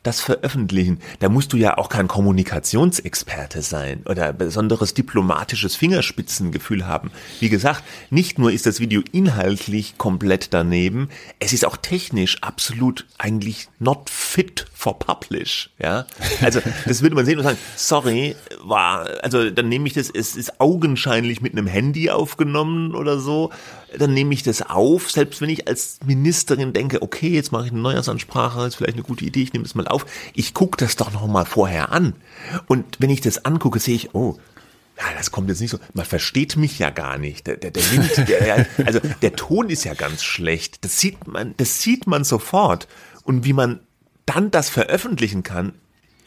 das veröffentlichen, da musst du ja auch kein Kommunikationsexperte sein oder besonderes diplomatisches Fingerspitzengefühl haben. Wie gesagt, nicht nur ist das Video inhaltlich komplett daneben, es ist auch technisch absolut eigentlich not fit for publish, ja. Also, das würde man sehen und sagen, sorry, war, also, dann nehme ich das, es ist augenscheinlich mit einem Handy aufgenommen oder so, dann nehme ich das auf, selbst wenn ich als Ministerin denke, okay, jetzt mache ich eine Neujahrsansprache, ist vielleicht eine gute Idee, ich nehme das mal auf. Ich gucke das doch noch mal vorher an. Und wenn ich das angucke, sehe ich, oh, ja, das kommt jetzt nicht so. Man versteht mich ja gar nicht. Der, der, der Wind, <laughs> der, also der Ton ist ja ganz schlecht. Das sieht man, das sieht man sofort. Und wie man dann das veröffentlichen kann,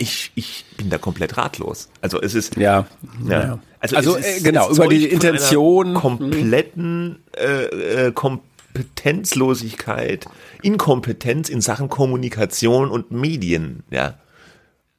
ich, ich bin da komplett ratlos. Also es ist ja, ja. ja. Also, also ist, äh, genau über die Intention kompletten äh, äh, Kompetenzlosigkeit, Inkompetenz in Sachen Kommunikation und Medien. Ja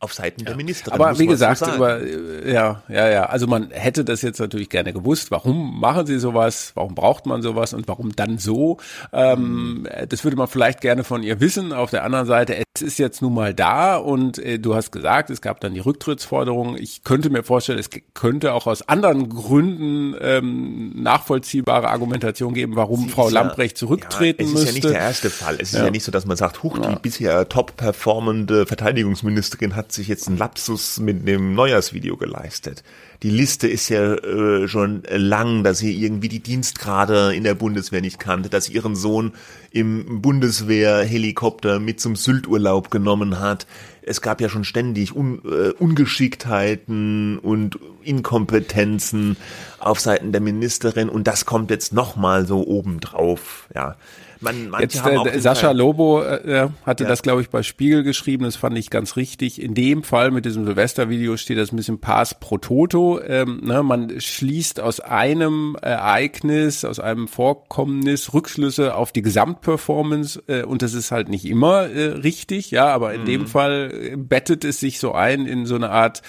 auf Seiten ja. der Ministerin. Aber wie gesagt, so über, ja, ja, ja. Also man hätte das jetzt natürlich gerne gewusst. Warum machen sie sowas? Warum braucht man sowas? Und warum dann so? Ähm, das würde man vielleicht gerne von ihr wissen. Auf der anderen Seite, es ist jetzt nun mal da und äh, du hast gesagt, es gab dann die Rücktrittsforderung. Ich könnte mir vorstellen, es könnte auch aus anderen Gründen ähm, nachvollziehbare Argumentation geben, warum sie Frau Lamprecht zurücktreten ja, müsste. Es ist ja nicht der erste Fall. Es ist ja, ja nicht so, dass man sagt, huch, die bisher top performende Verteidigungsministerin hat sich jetzt einen Lapsus mit dem Neujahrsvideo geleistet. Die Liste ist ja äh, schon lang, dass sie irgendwie die Dienstgrade in der Bundeswehr nicht kannte, dass sie ihren Sohn im Bundeswehrhelikopter mit zum Sylturlaub genommen hat. Es gab ja schon ständig Un äh, Ungeschicktheiten und Inkompetenzen auf Seiten der Ministerin und das kommt jetzt nochmal so obendrauf, ja. Man, Jetzt, äh, Sascha Fall. Lobo äh, hatte ja. das, glaube ich, bei Spiegel geschrieben. Das fand ich ganz richtig. In dem Fall mit diesem Silvestervideo steht das ein bisschen Pass pro Toto. Ähm, ne, man schließt aus einem Ereignis, aus einem Vorkommnis Rückschlüsse auf die Gesamtperformance äh, und das ist halt nicht immer äh, richtig. Ja, aber in mhm. dem Fall äh, bettet es sich so ein in so eine Art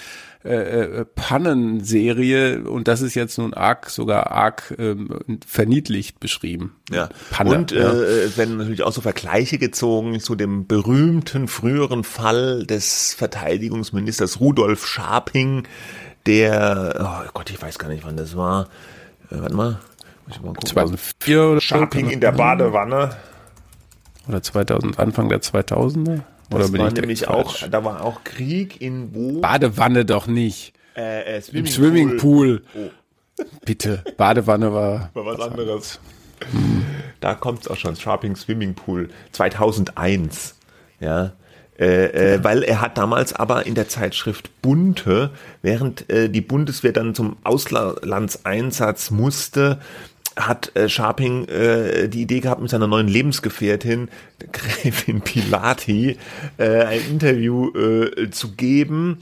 äh, äh, Pannenserie und das ist jetzt nun arg, sogar arg ähm, verniedlicht beschrieben. Ja. Panne, und ja. Äh, es werden natürlich auch so Vergleiche gezogen zu dem berühmten früheren Fall des Verteidigungsministers Rudolf Scharping, der, oh Gott, ich weiß gar nicht, wann das war. Äh, warte mal. Muss ich mal gucken. 2004 oder Scharping in der Badewanne. Oder 2000, Anfang der 2000er? Oder das war nämlich auch, da war auch Krieg in wo? Badewanne doch nicht. Äh, äh, Swimmingpool. Im Swimmingpool. Oh. Bitte, Badewanne war. <laughs> War was anderes. Hm. Da kommt's auch schon, Sharping Swimmingpool 2001. Ja. Äh, äh, weil er hat damals aber in der Zeitschrift Bunte, während äh, die Bundeswehr dann zum Auslandseinsatz musste, hat äh, Sharping äh, die Idee gehabt, mit seiner neuen Lebensgefährtin, <laughs> Gräfin Pilati, äh, ein Interview äh, zu geben,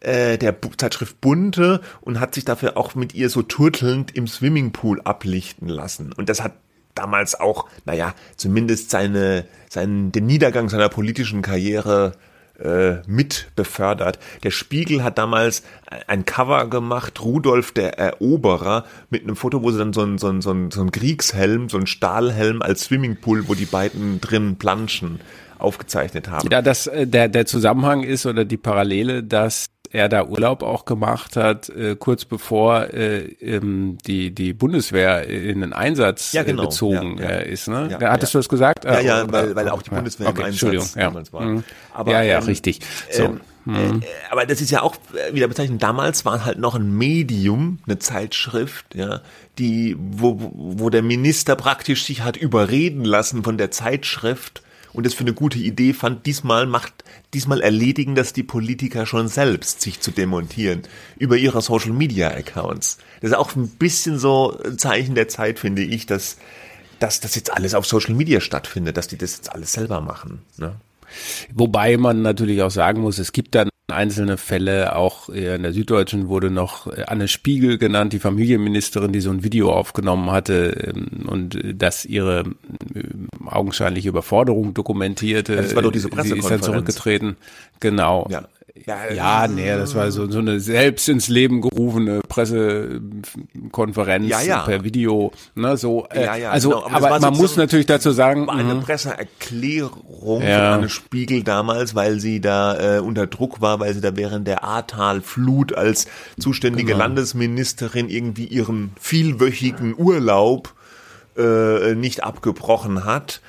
äh, der Zeitschrift Bunte, und hat sich dafür auch mit ihr so turtelnd im Swimmingpool ablichten lassen. Und das hat damals auch, naja, zumindest seine, seinen, den Niedergang seiner politischen Karriere äh, mit befördert. Der Spiegel hat damals ein Cover gemacht, Rudolf der Eroberer, mit einem Foto, wo sie dann so ein, so ein, so ein, so ein Kriegshelm, so ein Stahlhelm als Swimmingpool, wo die beiden drin planschen, aufgezeichnet haben. Ja, das, äh, der, der Zusammenhang ist oder die Parallele, dass er da Urlaub auch gemacht hat, äh, kurz bevor äh, ähm, die, die Bundeswehr in den Einsatz ja, genau. gezogen ja, ja. Äh, ist. Ne? Ja, Hattest du das gesagt? Ja, ja, äh, weil, weil auch die Bundeswehr okay, im Einsatz damals war. Mhm. Aber, ja, ja, ähm, richtig. So. Ähm, mhm. äh, aber das ist ja auch wieder bezeichnet. Damals war halt noch ein Medium, eine Zeitschrift, ja, die, wo, wo der Minister praktisch sich hat überreden lassen von der Zeitschrift, und das für eine gute Idee fand, diesmal macht, diesmal erledigen das die Politiker schon selbst, sich zu demontieren über ihre Social Media Accounts. Das ist auch ein bisschen so ein Zeichen der Zeit, finde ich, dass, dass das jetzt alles auf Social Media stattfindet, dass die das jetzt alles selber machen. Ne? Wobei man natürlich auch sagen muss, es gibt dann einzelne Fälle, auch in der Süddeutschen wurde noch Anne Spiegel genannt, die Familienministerin, die so ein Video aufgenommen hatte ähm, und das ihre äh, augenscheinliche Überforderung dokumentierte. Ja, das war doch diese Pressekonferenz. Sie ist dann zurückgetreten. Genau. Ja. Ja, ja, nee, das war so, so eine selbst ins Leben gerufene Pressekonferenz ja, ja. per Video, ne, so. Äh, ja, ja, also, genau. aber, aber man muss natürlich dazu sagen, war eine mhm. Presseerklärung ja. von Anne Spiegel damals, weil sie da äh, unter Druck war, weil sie da während der Ahrtal-Flut als zuständige genau. Landesministerin irgendwie ihren vielwöchigen Urlaub äh, nicht abgebrochen hat.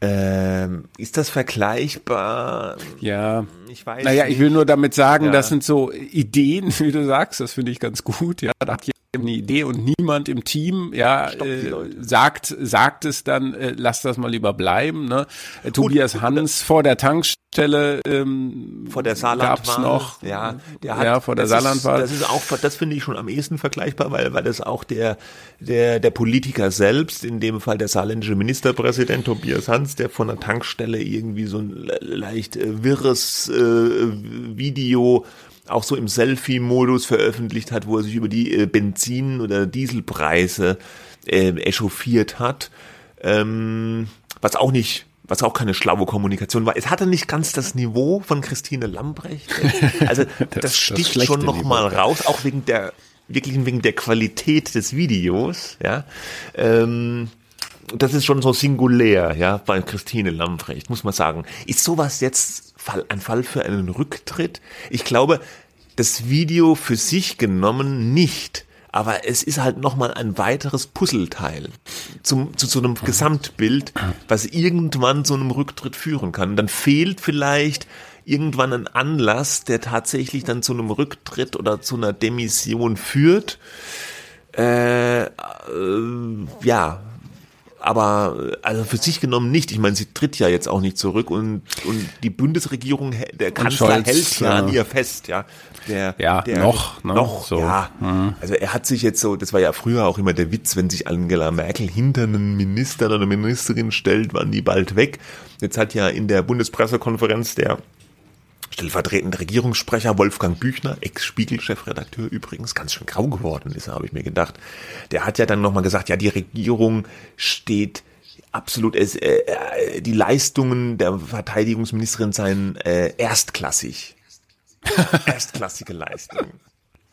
Ähm, ist das vergleichbar? Ja. Ich weiß. Naja, nicht. ich will nur damit sagen, ja. das sind so Ideen, <laughs> wie du sagst, das finde ich ganz gut. Ja, da hat eine Idee und niemand im Team ja äh, sagt sagt es dann äh, lass das mal lieber bleiben ne äh, Tobias Hans vor der Tankstelle ähm, vor der Saarlandwahl noch ja der hat, ja vor der Saarlandwahl das ist auch das finde ich schon am ehesten vergleichbar weil weil das auch der der der Politiker selbst in dem Fall der saarländische Ministerpräsident Tobias Hans der von der Tankstelle irgendwie so ein leicht äh, wirres Video auch so im Selfie-Modus veröffentlicht hat, wo er sich über die äh, Benzin- oder Dieselpreise äh, echauffiert hat. Ähm, was auch nicht was auch keine schlaue Kommunikation war. Es hatte nicht ganz das Niveau von Christine Lambrecht. <laughs> Also das, das sticht das schon noch Niveau. mal raus, auch wegen der wirklich wegen der Qualität des Videos. Ja, ähm, das ist schon so singulär, ja, bei Christine Lambrecht muss man sagen. Ist sowas jetzt Fall, ein Fall für einen Rücktritt? Ich glaube, das Video für sich genommen nicht. Aber es ist halt nochmal ein weiteres Puzzleteil zum, zu so einem Gesamtbild, was irgendwann zu einem Rücktritt führen kann. Dann fehlt vielleicht irgendwann ein Anlass, der tatsächlich dann zu einem Rücktritt oder zu einer Demission führt. Äh, äh, ja, aber also für sich genommen nicht. Ich meine, sie tritt ja jetzt auch nicht zurück und und die Bundesregierung, der Kanzler Scholz, hält ja an ihr fest, ja. Der, ja, der, noch, ne? noch, so. ja. Mhm. Also er hat sich jetzt so, das war ja früher auch immer der Witz, wenn sich Angela Merkel hinter einen Minister oder eine Ministerin stellt, waren die bald weg. Jetzt hat ja in der Bundespressekonferenz der stellvertretende Regierungssprecher Wolfgang Büchner, Ex-Spiegel-Chefredakteur übrigens, ganz schön grau geworden ist, habe ich mir gedacht. Der hat ja dann nochmal gesagt, ja, die Regierung steht absolut, äh, äh, die Leistungen der Verteidigungsministerin seien äh, erstklassig. <laughs> Erstklassige Leistungen.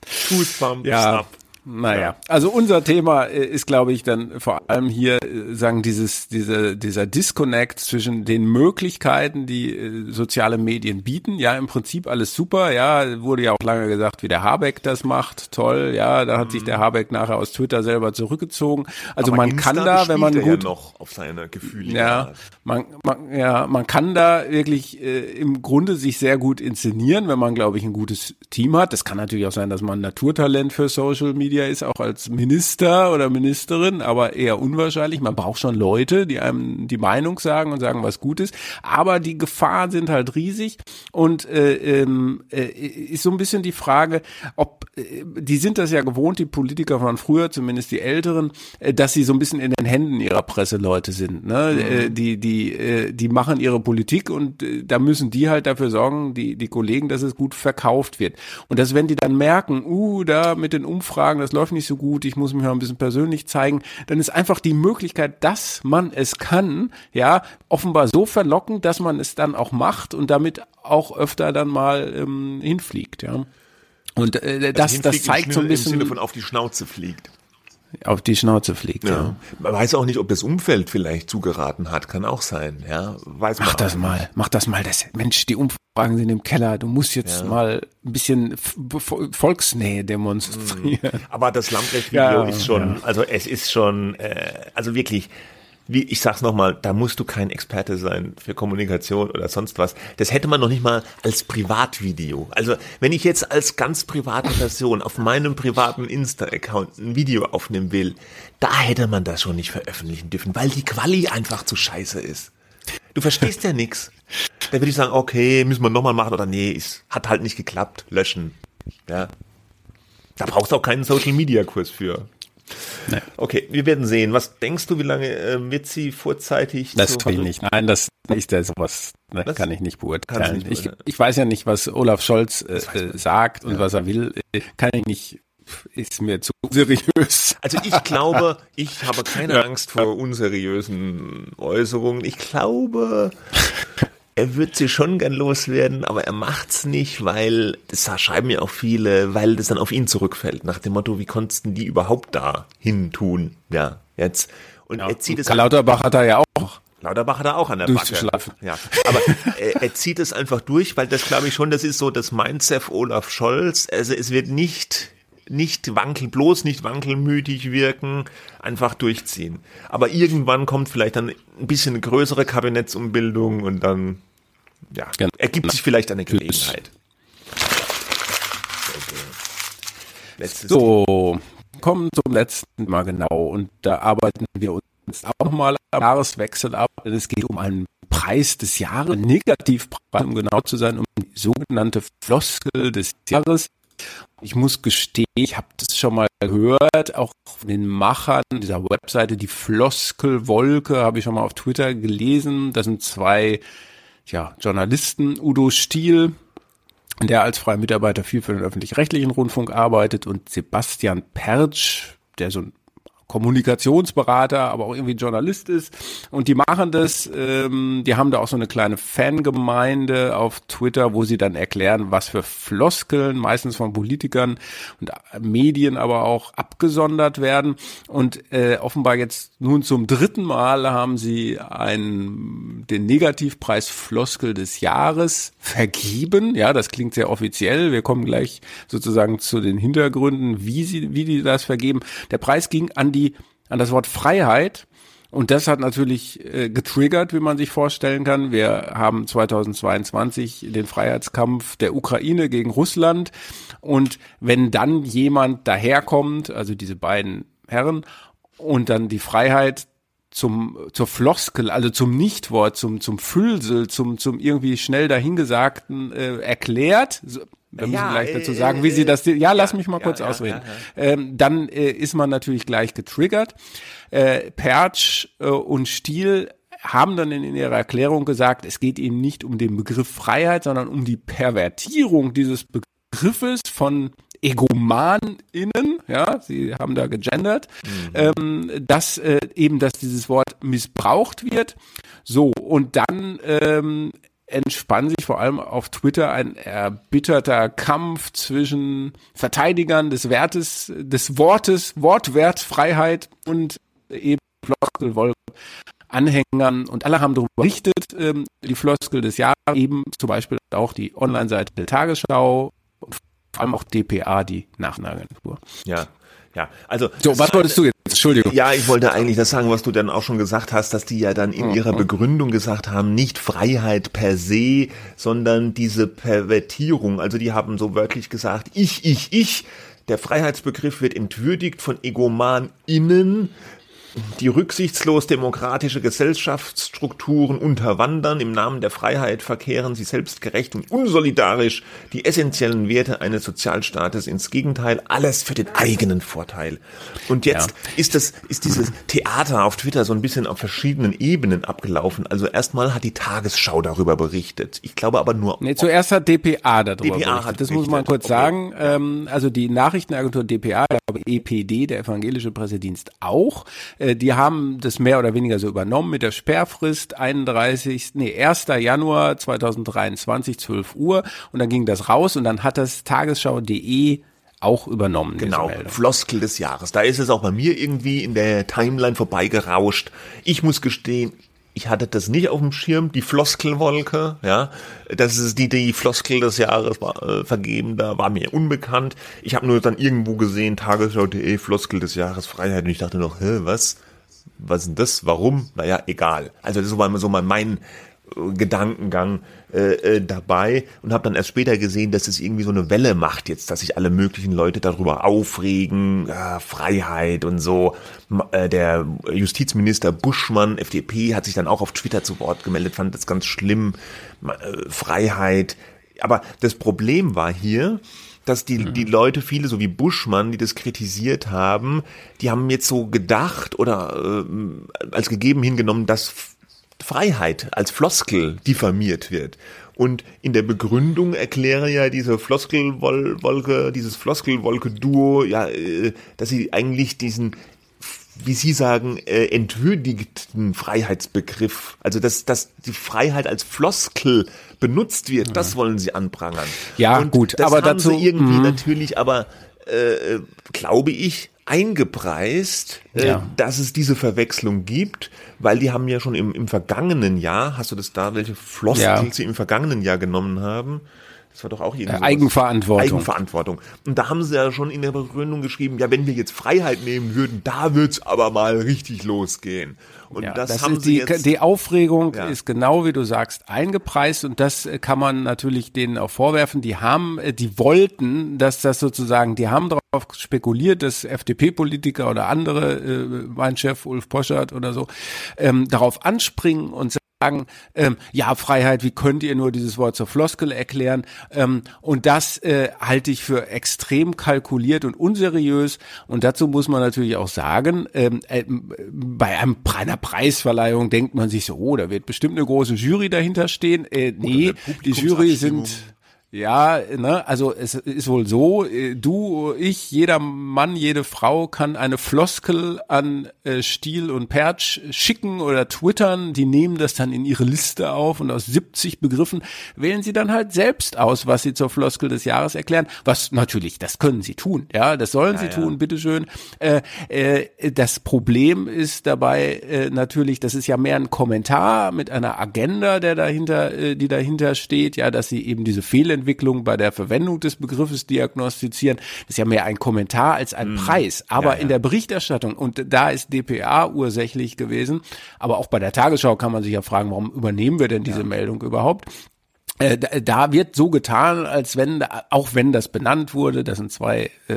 Fußbomb, ja. Naja, also unser Thema äh, ist, glaube ich, dann vor allem hier, äh, sagen, dieses, diese, dieser Disconnect zwischen den Möglichkeiten, die äh, soziale Medien bieten. Ja, im Prinzip alles super. Ja, wurde ja auch lange gesagt, wie der Habeck das macht. Toll. Ja, da hat mhm. sich der Habeck nachher aus Twitter selber zurückgezogen. Also Aber man Insta kann da, wenn man gut, ja noch auf seine Gefühle. Ja, man, man, ja, man kann da wirklich äh, im Grunde sich sehr gut inszenieren, wenn man, glaube ich, ein gutes Team hat. Das kann natürlich auch sein, dass man Naturtalent für Social Media Media ist, auch als Minister oder Ministerin, aber eher unwahrscheinlich. Man braucht schon Leute, die einem die Meinung sagen und sagen, was gut ist. Aber die Gefahren sind halt riesig und äh, ähm, äh, ist so ein bisschen die Frage, ob äh, die sind das ja gewohnt, die Politiker von früher, zumindest die Älteren, äh, dass sie so ein bisschen in den Händen ihrer Presseleute sind. Ne? Mhm. Äh, die die äh, die machen ihre Politik und äh, da müssen die halt dafür sorgen, die die Kollegen, dass es gut verkauft wird. Und dass wenn die dann merken, uh, da mit den Umfragen das läuft nicht so gut, ich muss mich mal ein bisschen persönlich zeigen, dann ist einfach die Möglichkeit, dass man es kann, ja, offenbar so verlockend, dass man es dann auch macht und damit auch öfter dann mal ähm, hinfliegt, ja. Und äh, also das, das zeigt so ein bisschen. Im Sinne von auf die Schnauze fliegt auf die Schnauze fliegt. Ja. ja. Man weiß auch nicht, ob das Umfeld vielleicht zugeraten hat, kann auch sein. Ja, weiß mach das mal, mach das mal. Das, Mensch, die Umfragen sind im Keller. Du musst jetzt ja. mal ein bisschen Volksnähe demonstrieren. Mhm. Aber das Lamprecht-Video ja, ist schon, also es ist schon, äh, also wirklich wie ich sag's nochmal, da musst du kein Experte sein für Kommunikation oder sonst was. Das hätte man noch nicht mal als Privatvideo. Also wenn ich jetzt als ganz private Person auf meinem privaten Insta-Account ein Video aufnehmen will, da hätte man das schon nicht veröffentlichen dürfen, weil die Quali einfach zu scheiße ist. Du verstehst ja nix. Da würde ich sagen, okay, müssen wir nochmal machen oder nee, es hat halt nicht geklappt, löschen. Ja. Da brauchst du auch keinen Social Media Kurs für. Nee. Okay, wir werden sehen. Was denkst du, wie lange äh, wird sie vorzeitig? Das tue ich nicht. Nein, das ist ja sowas, ne, kann ich nicht beurteilen. Nicht ich, ich, weiß ja nicht, was Olaf Scholz äh, äh sagt und ja. was er will. Äh, kann ich nicht ist mir zu seriös. Also ich glaube, ich habe keine ja. Angst vor unseriösen Äußerungen. Ich glaube, er wird sie schon gern loswerden, aber er macht's nicht, weil, das schreiben ja auch viele, weil das dann auf ihn zurückfällt, nach dem Motto, wie konntest die überhaupt da hin tun? Ja, jetzt. Und ja, er zieht es. Lauterbach hat er ja auch. Lauterbach hat er auch an der Backe. Ja, aber er, er zieht es einfach durch, weil das glaube ich schon, das ist so das Mindset Olaf Scholz. Also es wird nicht nicht wankel, bloß nicht wankelmütig wirken, einfach durchziehen. Aber irgendwann kommt vielleicht dann ein bisschen eine größere Kabinettsumbildung und dann ja, genau. ergibt sich vielleicht eine Gelegenheit. Letztes so, kommen zum letzten Mal genau und da arbeiten wir uns auch nochmal am Jahreswechsel ab. Es geht um einen Preis des Jahres, Negativpreis, um genau zu sein, um die sogenannte Floskel des Jahres. Ich muss gestehen, ich habe das schon mal gehört, auch von den Machern dieser Webseite, die Floskelwolke, habe ich schon mal auf Twitter gelesen. Das sind zwei ja, Journalisten, Udo Stiel, der als freier Mitarbeiter viel für den öffentlich-rechtlichen Rundfunk arbeitet und Sebastian Pertsch, der so ein Kommunikationsberater, aber auch irgendwie Journalist ist. Und die machen das, ähm, die haben da auch so eine kleine Fangemeinde auf Twitter, wo sie dann erklären, was für Floskeln, meistens von Politikern und Medien aber auch abgesondert werden. Und äh, offenbar jetzt nun zum dritten Mal haben sie einen, den Negativpreis Floskel des Jahres vergeben. Ja, das klingt sehr offiziell. Wir kommen gleich sozusagen zu den Hintergründen, wie sie, wie die das vergeben. Der Preis ging an die an das Wort Freiheit. Und das hat natürlich äh, getriggert, wie man sich vorstellen kann. Wir haben 2022 den Freiheitskampf der Ukraine gegen Russland. Und wenn dann jemand daherkommt, also diese beiden Herren, und dann die Freiheit zum zur Floskel, also zum Nichtwort, zum zum Füllsel, zum zum irgendwie schnell dahingesagten äh, erklärt, da müssen ja, gleich dazu sagen, wie sie das. Ja, lass mich mal kurz ja, ausreden. Ähm, dann äh, ist man natürlich gleich getriggert. Äh, Perch äh, und Stiel haben dann in, in ihrer Erklärung gesagt, es geht ihnen nicht um den Begriff Freiheit, sondern um die Pervertierung dieses Begriffes von EgomanInnen, ja, sie haben da gegendert, mhm. ähm, dass äh, eben, dass dieses Wort missbraucht wird. So, und dann ähm, entspann sich vor allem auf Twitter ein erbitterter Kampf zwischen Verteidigern des Wertes, des Wortes, Wortwertfreiheit und eben Floskelwolke. Anhängern und alle haben darüber berichtet, ähm, die Floskel des Jahres, eben zum Beispiel auch die Online-Seite der Tagesschau und vor allem auch DPA, die Nachrichtenagentur. Ja, ja, also. So, was wolltest du jetzt? Entschuldigung. Ja, ich wollte eigentlich das sagen, was du dann auch schon gesagt hast, dass die ja dann in mhm. ihrer Begründung gesagt haben, nicht Freiheit per se, sondern diese Pervertierung. Also die haben so wörtlich gesagt, ich, ich, ich. Der Freiheitsbegriff wird entwürdigt von EgomanInnen, die rücksichtslos demokratische Gesellschaftsstrukturen unterwandern, im Namen der Freiheit verkehren sie selbstgerecht und unsolidarisch die essentiellen Werte eines Sozialstaates ins Gegenteil, alles für den eigenen Vorteil. Und jetzt ja. ist das, ist dieses Theater auf Twitter so ein bisschen auf verschiedenen Ebenen abgelaufen. Also erstmal hat die Tagesschau darüber berichtet. Ich glaube aber nur. Nee, zuerst hat DPA darüber DPA berichtet. Hat das muss man kurz okay. sagen. Ähm, also die Nachrichtenagentur DPA, ich glaube EPD, der evangelische Pressedienst auch äh, die haben das mehr oder weniger so übernommen mit der Sperrfrist 31. Nee, 1. Januar 2023, 12 Uhr. Und dann ging das raus und dann hat das Tagesschau.de auch übernommen. Genau, Floskel des Jahres. Da ist es auch bei mir irgendwie in der Timeline vorbeigerauscht. Ich muss gestehen, ich hatte das nicht auf dem Schirm, die Floskelwolke, ja, das ist die, die Floskel des Jahres war, äh, vergeben, da war mir unbekannt. Ich habe nur dann irgendwo gesehen, tagesschau.de, Floskel des Jahres Freiheit und ich dachte noch, hä, was? was ist denn das? Warum? Naja, egal. Also das war so mal mein Gedankengang äh, äh, dabei und habe dann erst später gesehen, dass es irgendwie so eine Welle macht jetzt, dass sich alle möglichen Leute darüber aufregen, äh, Freiheit und so. Äh, der Justizminister Buschmann, FDP, hat sich dann auch auf Twitter zu Wort gemeldet, fand das ganz schlimm, äh, Freiheit. Aber das Problem war hier, dass die, die Leute, viele so wie Buschmann, die das kritisiert haben, die haben jetzt so gedacht oder äh, als gegeben hingenommen, dass Freiheit als Floskel diffamiert wird. Und in der Begründung erkläre ja diese Floskelwolke, dieses Floskelwolke-Duo, ja, äh, dass sie eigentlich diesen wie Sie sagen, äh, entwürdigten Freiheitsbegriff, also dass, dass die Freiheit als Floskel benutzt wird, ja. das wollen Sie anprangern. Ja, Und gut, das aber haben dazu Sie irgendwie mh. natürlich, aber äh, glaube ich, eingepreist, äh, ja. dass es diese Verwechslung gibt, weil die haben ja schon im, im vergangenen Jahr, hast du das da, welche Floskel ja. sie im vergangenen Jahr genommen haben? Das war doch auch irgendwie. Äh, Eigenverantwortung. Eigenverantwortung. Und da haben sie ja schon in der Begründung geschrieben, ja, wenn wir jetzt Freiheit nehmen würden, da wird's aber mal richtig losgehen. Und ja, das, das haben sie die, jetzt, die Aufregung ja. ist genau wie du sagst eingepreist und das kann man natürlich denen auch vorwerfen. Die haben, äh, die wollten, dass das sozusagen, die haben darauf spekuliert, dass FDP-Politiker oder andere, äh, mein Chef Ulf Poschert oder so, ähm, darauf anspringen und sagen, ähm, ja, Freiheit, wie könnt ihr nur dieses Wort zur Floskel erklären? Ähm, und das äh, halte ich für extrem kalkuliert und unseriös. Und dazu muss man natürlich auch sagen, ähm, äh, bei einem, einer Preisverleihung denkt man sich so, oh, da wird bestimmt eine große Jury dahinter stehen. Äh, nee, die Jury sind ja, ne, also es ist wohl so, äh, du, ich, jeder Mann, jede Frau kann eine Floskel an äh, Stiel und Perch schicken oder twittern, die nehmen das dann in ihre Liste auf und aus 70 Begriffen wählen sie dann halt selbst aus, was sie zur Floskel des Jahres erklären, was natürlich, das können sie tun, ja, das sollen ja, sie ja. tun, bitteschön. Äh, äh, das Problem ist dabei äh, natürlich, das ist ja mehr ein Kommentar mit einer Agenda, der dahinter, äh, die dahinter steht, ja, dass sie eben diese Fehlen Entwicklung bei der Verwendung des Begriffes diagnostizieren. Das ist ja mehr ein Kommentar als ein mhm. Preis. Aber ja, in der Berichterstattung, und da ist DPA ursächlich gewesen, aber auch bei der Tagesschau kann man sich ja fragen, warum übernehmen wir denn diese. Meldung überhaupt? Äh, da wird so getan, als wenn, auch wenn das benannt wurde, das sind zwei äh,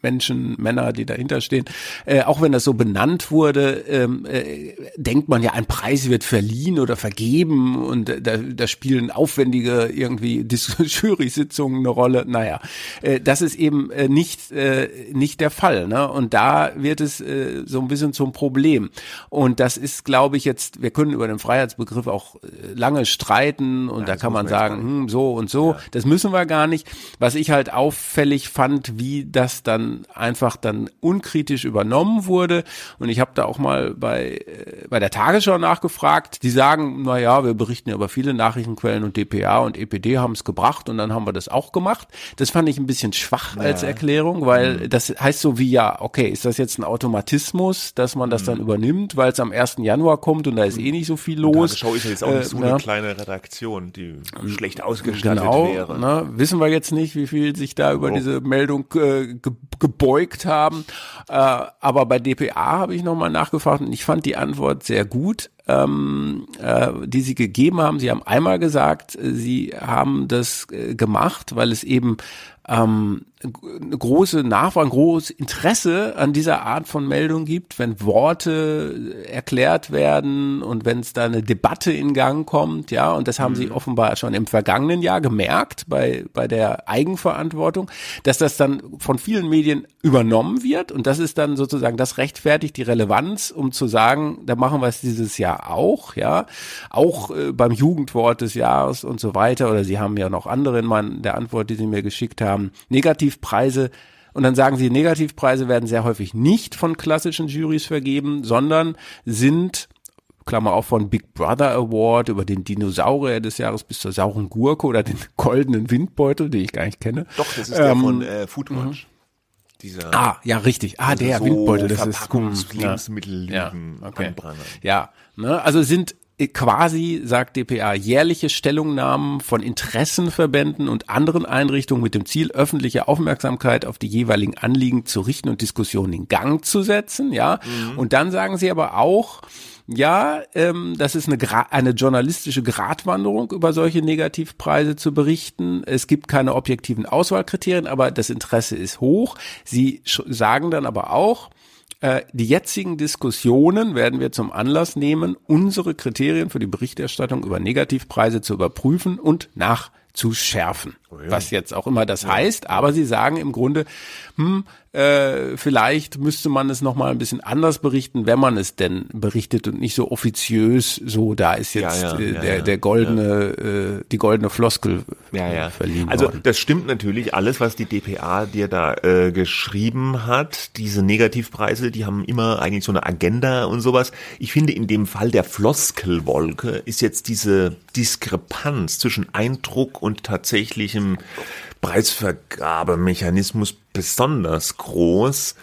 Menschen, Männer, die dahinter stehen, äh, auch wenn das so benannt wurde, ähm, äh, denkt man ja, ein Preis wird verliehen oder vergeben und äh, da, da spielen aufwendige irgendwie <laughs> Jury-Sitzungen eine Rolle. Naja, äh, das ist eben äh, nicht, äh, nicht der Fall. Ne? Und da wird es äh, so ein bisschen zum Problem. Und das ist, glaube ich, jetzt, wir können über den Freiheitsbegriff auch äh, lange streiten und ja, da kann man sagen, hm, so und so. Ja. Das müssen wir gar nicht. Was ich halt auffällig fand, wie das dann einfach dann unkritisch übernommen wurde. Und ich habe da auch mal bei, äh, bei der Tagesschau nachgefragt. Die sagen, na ja, wir berichten ja über viele Nachrichtenquellen und DPA und EPD haben es gebracht und dann haben wir das auch gemacht. Das fand ich ein bisschen schwach ja. als Erklärung, weil mhm. das heißt so wie ja, okay, ist das jetzt ein Automatismus, dass man das mhm. dann übernimmt, weil es am 1. Januar kommt und da ist eh nicht so viel los. Tagesschau ist ja jetzt auch nicht so äh, eine kleine Redaktion, die schlecht ausgestattet genau, wäre. Ne, wissen wir jetzt nicht, wie viel sich da über oh. diese Meldung äh, ge gebeugt haben. Äh, aber bei DPA habe ich nochmal nachgefragt und ich fand die Antwort sehr gut. Ähm, äh, die sie gegeben haben. Sie haben einmal gesagt, äh, sie haben das äh, gemacht, weil es eben ähm, eine große Nachfrage, ein großes Interesse an dieser Art von Meldung gibt, wenn Worte erklärt werden und wenn es da eine Debatte in Gang kommt, ja, und das haben mhm. sie offenbar schon im vergangenen Jahr gemerkt bei, bei der Eigenverantwortung, dass das dann von vielen Medien übernommen wird. Und das ist dann sozusagen, das rechtfertigt die Relevanz, um zu sagen, da machen wir es dieses Jahr auch, ja, auch äh, beim Jugendwort des Jahres und so weiter, oder sie haben ja noch andere in der Antwort, die sie mir geschickt haben, negativ Negativpreise und dann sagen sie, Negativpreise werden sehr häufig nicht von klassischen Juries vergeben, sondern sind Klammer auch von Big Brother Award über den Dinosaurier des Jahres bis zur sauren Gurke oder den <laughs> goldenen Windbeutel, den ich gar nicht kenne. Doch, das ist ähm, der von äh, Foodwatch. Mhm. Dieser, ah, ja, richtig. Ah, der so Windbeutel, das ist Lebensmittel ja, okay. Ja, ne, also sind quasi, sagt DPA, jährliche Stellungnahmen von Interessenverbänden und anderen Einrichtungen mit dem Ziel, öffentliche Aufmerksamkeit auf die jeweiligen Anliegen zu richten und Diskussionen in Gang zu setzen, ja. Mhm. Und dann sagen sie aber auch, ja, ähm, das ist eine, eine journalistische Gratwanderung, über solche Negativpreise zu berichten. Es gibt keine objektiven Auswahlkriterien, aber das Interesse ist hoch. Sie sagen dann aber auch, äh, die jetzigen Diskussionen werden wir zum Anlass nehmen, unsere Kriterien für die Berichterstattung über Negativpreise zu überprüfen und nachzuschärfen. Was jetzt auch immer das heißt, aber sie sagen im Grunde, hm, äh, vielleicht müsste man es noch mal ein bisschen anders berichten, wenn man es denn berichtet und nicht so offiziös, so da ist jetzt ja, ja, äh, der, ja, der goldene, äh, die goldene Floskel ja, ja. verliehen Also worden. das stimmt natürlich alles, was die DPA dir da äh, geschrieben hat. Diese Negativpreise, die haben immer eigentlich so eine Agenda und sowas. Ich finde in dem Fall der Floskelwolke ist jetzt diese Diskrepanz zwischen Eindruck und tatsächlichem Preisvergabemechanismus besonders groß.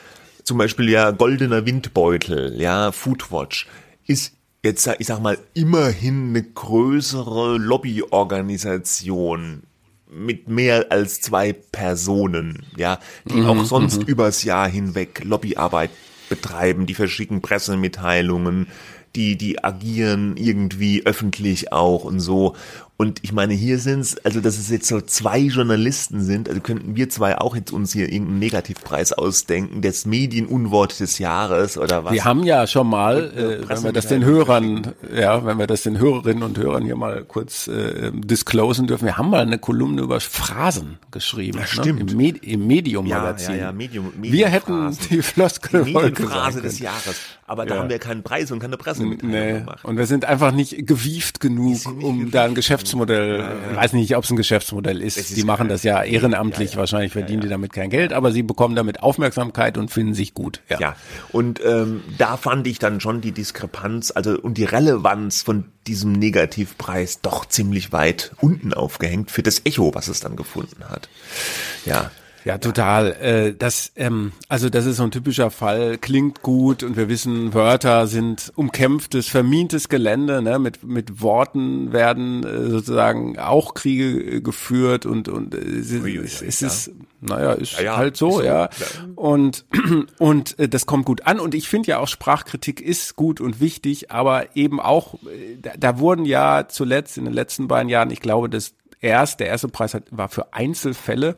Zum Beispiel ja goldener Windbeutel, ja, Foodwatch ist jetzt, ich sag mal, immerhin eine größere Lobbyorganisation mit mehr als zwei Personen, ja, die mhm, auch sonst mhm. übers Jahr hinweg Lobbyarbeit betreiben, die verschicken Pressemitteilungen, die, die agieren irgendwie öffentlich auch und so. Und ich meine, hier sind es, also dass es jetzt so zwei Journalisten sind, also könnten wir zwei auch jetzt uns hier irgendeinen Negativpreis ausdenken, des Medienunwort des Jahres oder was. Wir haben ja schon mal, äh, wenn wir das den Hörern, ja, wenn wir das den Hörerinnen und Hörern hier mal kurz äh, disclosen dürfen, wir haben mal eine Kolumne über Phrasen geschrieben. Ja, ne? stimmt. Im, Med im Medium-Magazin. Ja, ja, ja, Medium, Medium Wir hätten die Floskel die Medienphrase des Jahres. Aber da haben wir keinen Preis und keine Pressemitteilung nee. gemacht. Und wir sind einfach nicht gewieft genug, um gewieft. da ein Geschäfts Geschäftsmodell, ja, ja. weiß nicht, ob es ein Geschäftsmodell ist. ist die machen das ja ehrenamtlich, ja, wahrscheinlich verdienen die damit kein Geld, aber sie bekommen damit Aufmerksamkeit und finden sich gut. Ja, ja. und ähm, da fand ich dann schon die Diskrepanz, also und die Relevanz von diesem Negativpreis doch ziemlich weit unten aufgehängt für das Echo, was es dann gefunden hat. Ja. Ja, total. Äh, das, ähm, also das ist so ein typischer Fall. Klingt gut und wir wissen, Wörter sind umkämpftes, vermintes Gelände. Ne? Mit mit Worten werden äh, sozusagen auch Kriege äh, geführt und und äh, es, ui, es, ja. ist, naja, ist ja, ja, halt so, so ja. Und <clears throat> und äh, das kommt gut an. Und ich finde ja auch Sprachkritik ist gut und wichtig, aber eben auch, äh, da, da wurden ja zuletzt in den letzten beiden Jahren, ich glaube, das erst, der erste Preis hat, war für Einzelfälle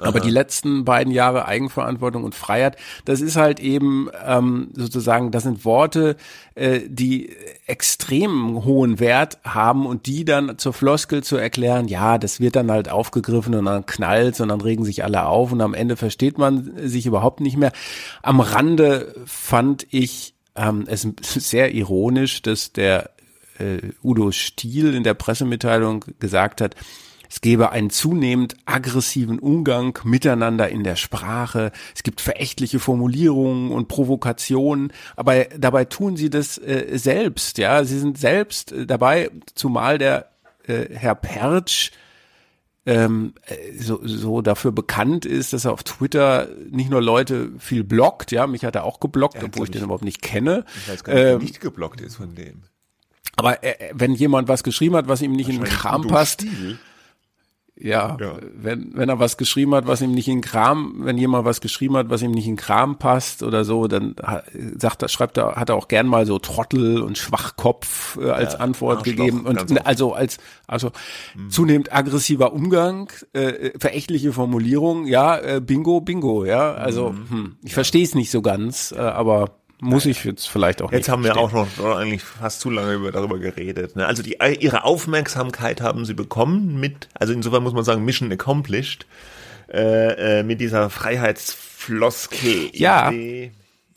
aber die letzten beiden Jahre Eigenverantwortung und Freiheit, das ist halt eben ähm, sozusagen, das sind Worte, äh, die extrem hohen Wert haben und die dann zur Floskel zu erklären, ja, das wird dann halt aufgegriffen und dann knallt und dann regen sich alle auf und am Ende versteht man sich überhaupt nicht mehr. Am Rande fand ich ähm, es <laughs> sehr ironisch, dass der äh, Udo Stiel in der Pressemitteilung gesagt hat, es gebe einen zunehmend aggressiven Umgang miteinander in der Sprache. Es gibt verächtliche Formulierungen und Provokationen, aber dabei tun sie das äh, selbst. Ja, sie sind selbst äh, dabei, zumal der äh, Herr Pertsch ähm, äh, so, so dafür bekannt ist, dass er auf Twitter nicht nur Leute viel blockt, ja, mich hat er auch geblockt, obwohl ich den überhaupt nicht kenne. Ich weiß gar nicht, ähm, nicht geblockt ist von dem. Aber äh, wenn jemand was geschrieben hat, was ihm nicht in den Kram passt, Stil. Ja, ja, wenn, wenn er was geschrieben hat, was ihm nicht in Kram, wenn jemand was geschrieben hat, was ihm nicht in Kram passt oder so, dann sagt er, schreibt er, hat er auch gern mal so Trottel und Schwachkopf äh, als ja, Antwort gegeben. Und also als also hm. zunehmend aggressiver Umgang, äh, verächtliche Formulierung, ja, äh, Bingo, Bingo, ja, also hm, hm ich ja. verstehe es nicht so ganz, äh, aber muss ich jetzt vielleicht auch jetzt nicht. Jetzt haben wir auch noch eigentlich fast zu lange über, darüber geredet. Ne? Also die, ihre Aufmerksamkeit haben sie bekommen mit, also insofern muss man sagen, Mission accomplished, äh, äh, mit dieser Freiheitsfloskel. Ja.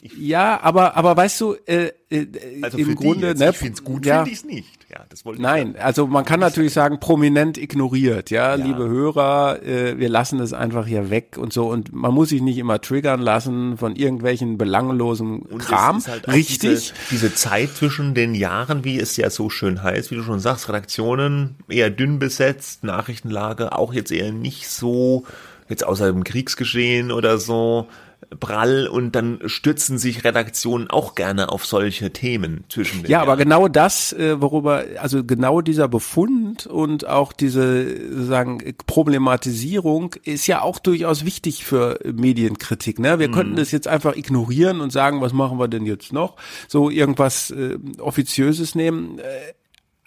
Ja, aber aber weißt du, äh, äh, also im Grunde, jetzt, ne, ich finde es gut, ja, finde ich es nicht. Ja, das wollte Nein, ich also man kann natürlich sagen, prominent ignoriert, ja, ja. liebe Hörer, äh, wir lassen es einfach hier weg und so und man muss sich nicht immer triggern lassen von irgendwelchen belanglosen und Kram. Halt Richtig. Diese, diese Zeit zwischen den Jahren, wie es ja so schön heißt, wie du schon sagst, Redaktionen eher dünn besetzt, Nachrichtenlage auch jetzt eher nicht so, jetzt außer dem Kriegsgeschehen oder so prall und dann stürzen sich Redaktionen auch gerne auf solche Themen zwischen den Ja, Jahren. aber genau das, äh, worüber, also genau dieser Befund und auch diese sagen Problematisierung ist ja auch durchaus wichtig für Medienkritik. Ne? Wir mhm. könnten das jetzt einfach ignorieren und sagen, was machen wir denn jetzt noch? So irgendwas äh, Offiziöses nehmen. Äh,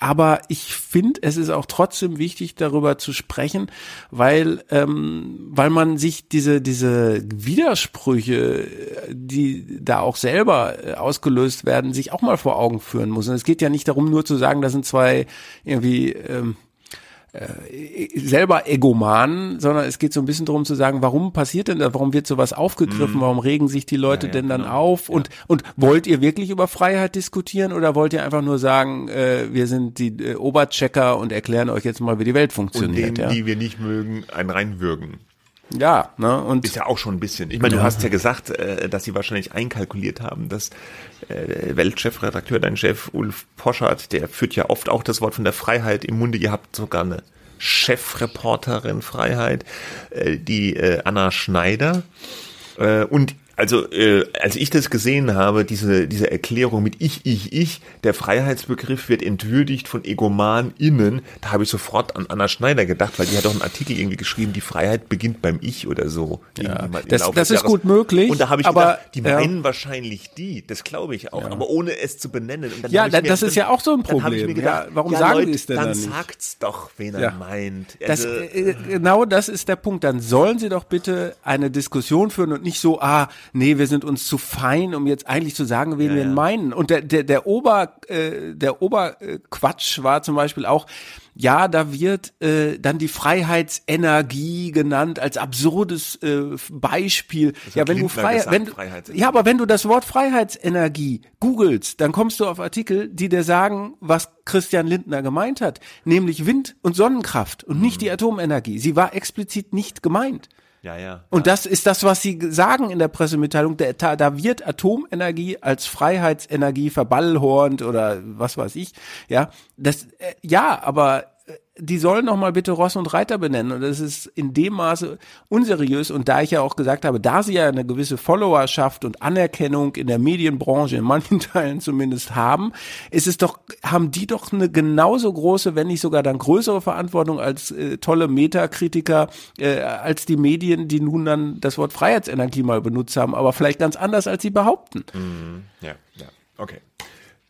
aber ich finde, es ist auch trotzdem wichtig, darüber zu sprechen, weil, ähm, weil man sich diese, diese Widersprüche, die da auch selber äh, ausgelöst werden, sich auch mal vor Augen führen muss. Und es geht ja nicht darum, nur zu sagen, das sind zwei irgendwie ähm, äh, selber Egomanen, sondern es geht so ein bisschen darum zu sagen, warum passiert denn das, warum wird sowas aufgegriffen, mm. warum regen sich die Leute ja, ja, denn dann genau. auf und, und wollt ihr wirklich über Freiheit diskutieren oder wollt ihr einfach nur sagen, äh, wir sind die äh, Oberchecker und erklären euch jetzt mal, wie die Welt funktioniert. Und denen, ja? die wir nicht mögen, einen reinwürgen. Ja, ne? Und ist ja auch schon ein bisschen. Ich meine, du hast ja gesagt, äh, dass sie wahrscheinlich einkalkuliert haben, dass äh, Weltchefredakteur, dein Chef Ulf Poschardt, der führt ja oft auch das Wort von der Freiheit im Munde. Ihr habt sogar eine Chefreporterin Freiheit, äh, die äh, Anna Schneider. Äh, und also äh, als ich das gesehen habe, diese, diese Erklärung mit ich, ich, ich, der Freiheitsbegriff wird entwürdigt von EgomanInnen, da habe ich sofort an Anna Schneider gedacht, weil die hat doch einen Artikel irgendwie geschrieben, die Freiheit beginnt beim Ich oder so. Ja, das, das ist gut möglich. Und da habe ich aber, gedacht, die meinen ja. wahrscheinlich die, das glaube ich auch, ja. aber ohne es zu benennen. ja, da, das ist ja auch so ein Problem. Gedacht, ja, warum sagen Leute, die es denn dann, dann nicht? Dann sagt's doch, wen er meint. Also, das, äh, genau das ist der Punkt. Dann sollen sie doch bitte eine Diskussion führen und nicht so, ah, nee, wir sind uns zu fein, um jetzt eigentlich zu sagen, wen ja, wir ja. meinen. Und der, der, der Ober, äh, der Oberquatsch war zum Beispiel auch, ja, da wird äh, dann die Freiheitsenergie genannt als absurdes äh, Beispiel. Ja, wenn du Freiheit, wenn ja, aber wenn du das Wort Freiheitsenergie googelst, dann kommst du auf Artikel, die dir sagen, was Christian Lindner gemeint hat, nämlich Wind- und Sonnenkraft und nicht mhm. die Atomenergie. Sie war explizit nicht gemeint. Ja, ja. Und das ist das, was Sie sagen in der Pressemitteilung. Da, da wird Atomenergie als Freiheitsenergie verballhornt oder was weiß ich. Ja, das, äh, ja, aber die sollen noch mal bitte Ross und Reiter benennen. Und das ist in dem Maße unseriös. Und da ich ja auch gesagt habe, da sie ja eine gewisse Followerschaft und Anerkennung in der Medienbranche in manchen <laughs> Teilen zumindest haben, ist es doch, haben die doch eine genauso große, wenn nicht sogar dann größere Verantwortung als äh, tolle Metakritiker, äh, als die Medien, die nun dann das Wort Freiheitsenergie mal benutzt haben, aber vielleicht ganz anders, als sie behaupten. Mhm. Ja, ja, okay.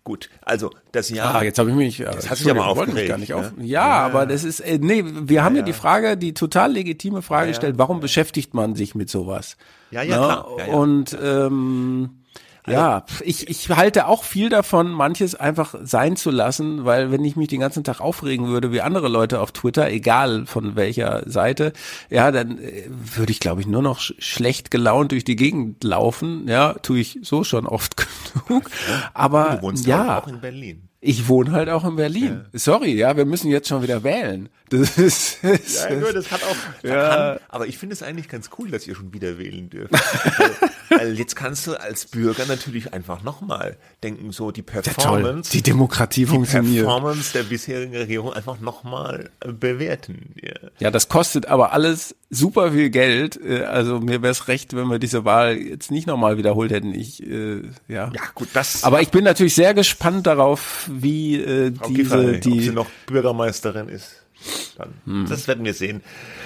Gut, also das Jahr. Ah, jetzt habe ich mich. Das hast du ja mal aufgeregt. Gar nicht ne? auf, ja, ja, aber das ist äh, nee, wir haben ja, ja die Frage, die total legitime Frage gestellt, warum beschäftigt man sich mit sowas? Ja, ja, klar. Ja, ja. Und ähm, ja, ich, ich halte auch viel davon, manches einfach sein zu lassen, weil wenn ich mich den ganzen Tag aufregen würde, wie andere Leute auf Twitter, egal von welcher Seite, ja, dann äh, würde ich, glaube ich, nur noch sch schlecht gelaunt durch die Gegend laufen. Ja, tue ich so schon oft <laughs> genug. Aber du wohnst ja, auch in Berlin. Ich wohne halt auch in Berlin. Ja. Sorry, ja, wir müssen jetzt schon wieder wählen. Das ist, ist ja, nur, das hat auch. Ja. Kann, aber ich finde es eigentlich ganz cool, dass ihr schon wieder wählen dürft. weil, weil jetzt kannst du als Bürger natürlich einfach nochmal denken, so die Performance, die Demokratie funktioniert. Die Performance der bisherigen Regierung einfach nochmal bewerten. Ja. ja, das kostet aber alles super viel Geld. Äh, also mir wäre es recht, wenn wir diese Wahl jetzt nicht nochmal wiederholt hätten. Ich, äh, ja. Ja, gut, das. Aber ich bin natürlich sehr gespannt darauf wie äh, diese, Giffey, die, ob sie noch Bürgermeisterin ist. Dann. Hm. Das werden wir sehen.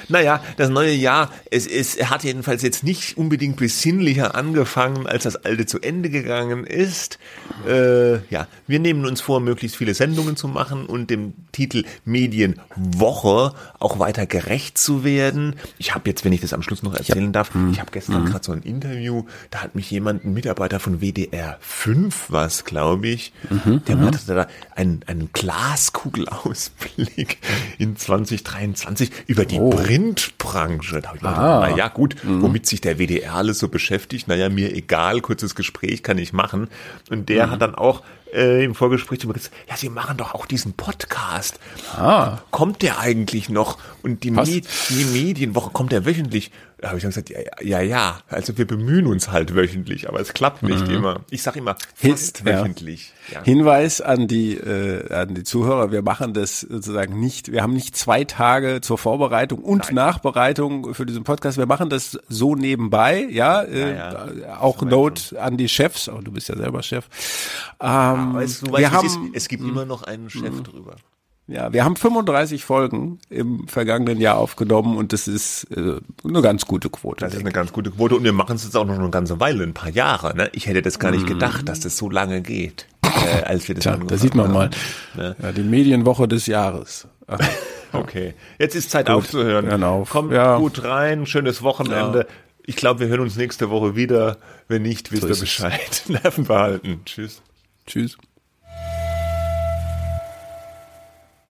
Naja, das neue Jahr, es, es hat jedenfalls jetzt nicht unbedingt besinnlicher angefangen, als das alte zu Ende gegangen ist. Äh, ja, wir nehmen uns vor, möglichst viele Sendungen zu machen und dem Titel Medienwoche auch weiter gerecht zu werden. Ich habe jetzt, wenn ich das am Schluss noch erzählen darf, hm. ich habe gestern mhm. gerade so ein Interview, da hat mich jemand, ein Mitarbeiter von WDR 5 was, glaube ich, mhm. der mhm. hatte da einen, einen Glaskugelausblick in 2023 über die oh. Printbranche. Da habe ich gedacht, ah. na ja, gut, mhm. womit sich der WDR alles so beschäftigt, naja, mir egal, kurzes Gespräch kann ich machen. Und der mhm. hat dann auch äh, im Vorgespräch zu mir gesagt, ja, Sie machen doch auch diesen Podcast. Ah. Kommt der eigentlich noch? Und die, Med die Medienwoche, kommt der wöchentlich? Da habe ich dann gesagt, ja, ja, ja, also wir bemühen uns halt wöchentlich, aber es klappt nicht mhm. immer. Ich sage immer fast Hin wöchentlich. Ja. Hinweis an die, äh, an die Zuhörer, wir machen das sozusagen nicht, wir haben nicht zwei Tage zur Vorbereitung und Nein. Nachbereitung für diesen Podcast, wir machen das so nebenbei, ja, äh, ja, ja. auch Note an die Chefs, oh, du bist ja selber Chef. Ähm, ja, du, weißt, wir haben, ist, es gibt immer noch einen Chef mh. drüber. Ja, wir haben 35 Folgen im vergangenen Jahr aufgenommen und das ist äh, eine ganz gute Quote. Das ist eine ganz gute Quote und wir machen es jetzt auch noch eine ganze Weile, ein paar Jahre. Ne? Ich hätte das gar nicht mhm. gedacht, dass das so lange geht, äh, als wir das Tja, Da sieht man mal. Ne? Ja, die Medienwoche des Jahres. <laughs> okay, jetzt ist Zeit gut, aufzuhören. Hören auf. Kommt ja. gut rein, schönes Wochenende. Ja. Ich glaube, wir hören uns nächste Woche wieder. Wenn nicht, wisst ihr Bescheid. <laughs> Nerven behalten. Tschüss. Tschüss.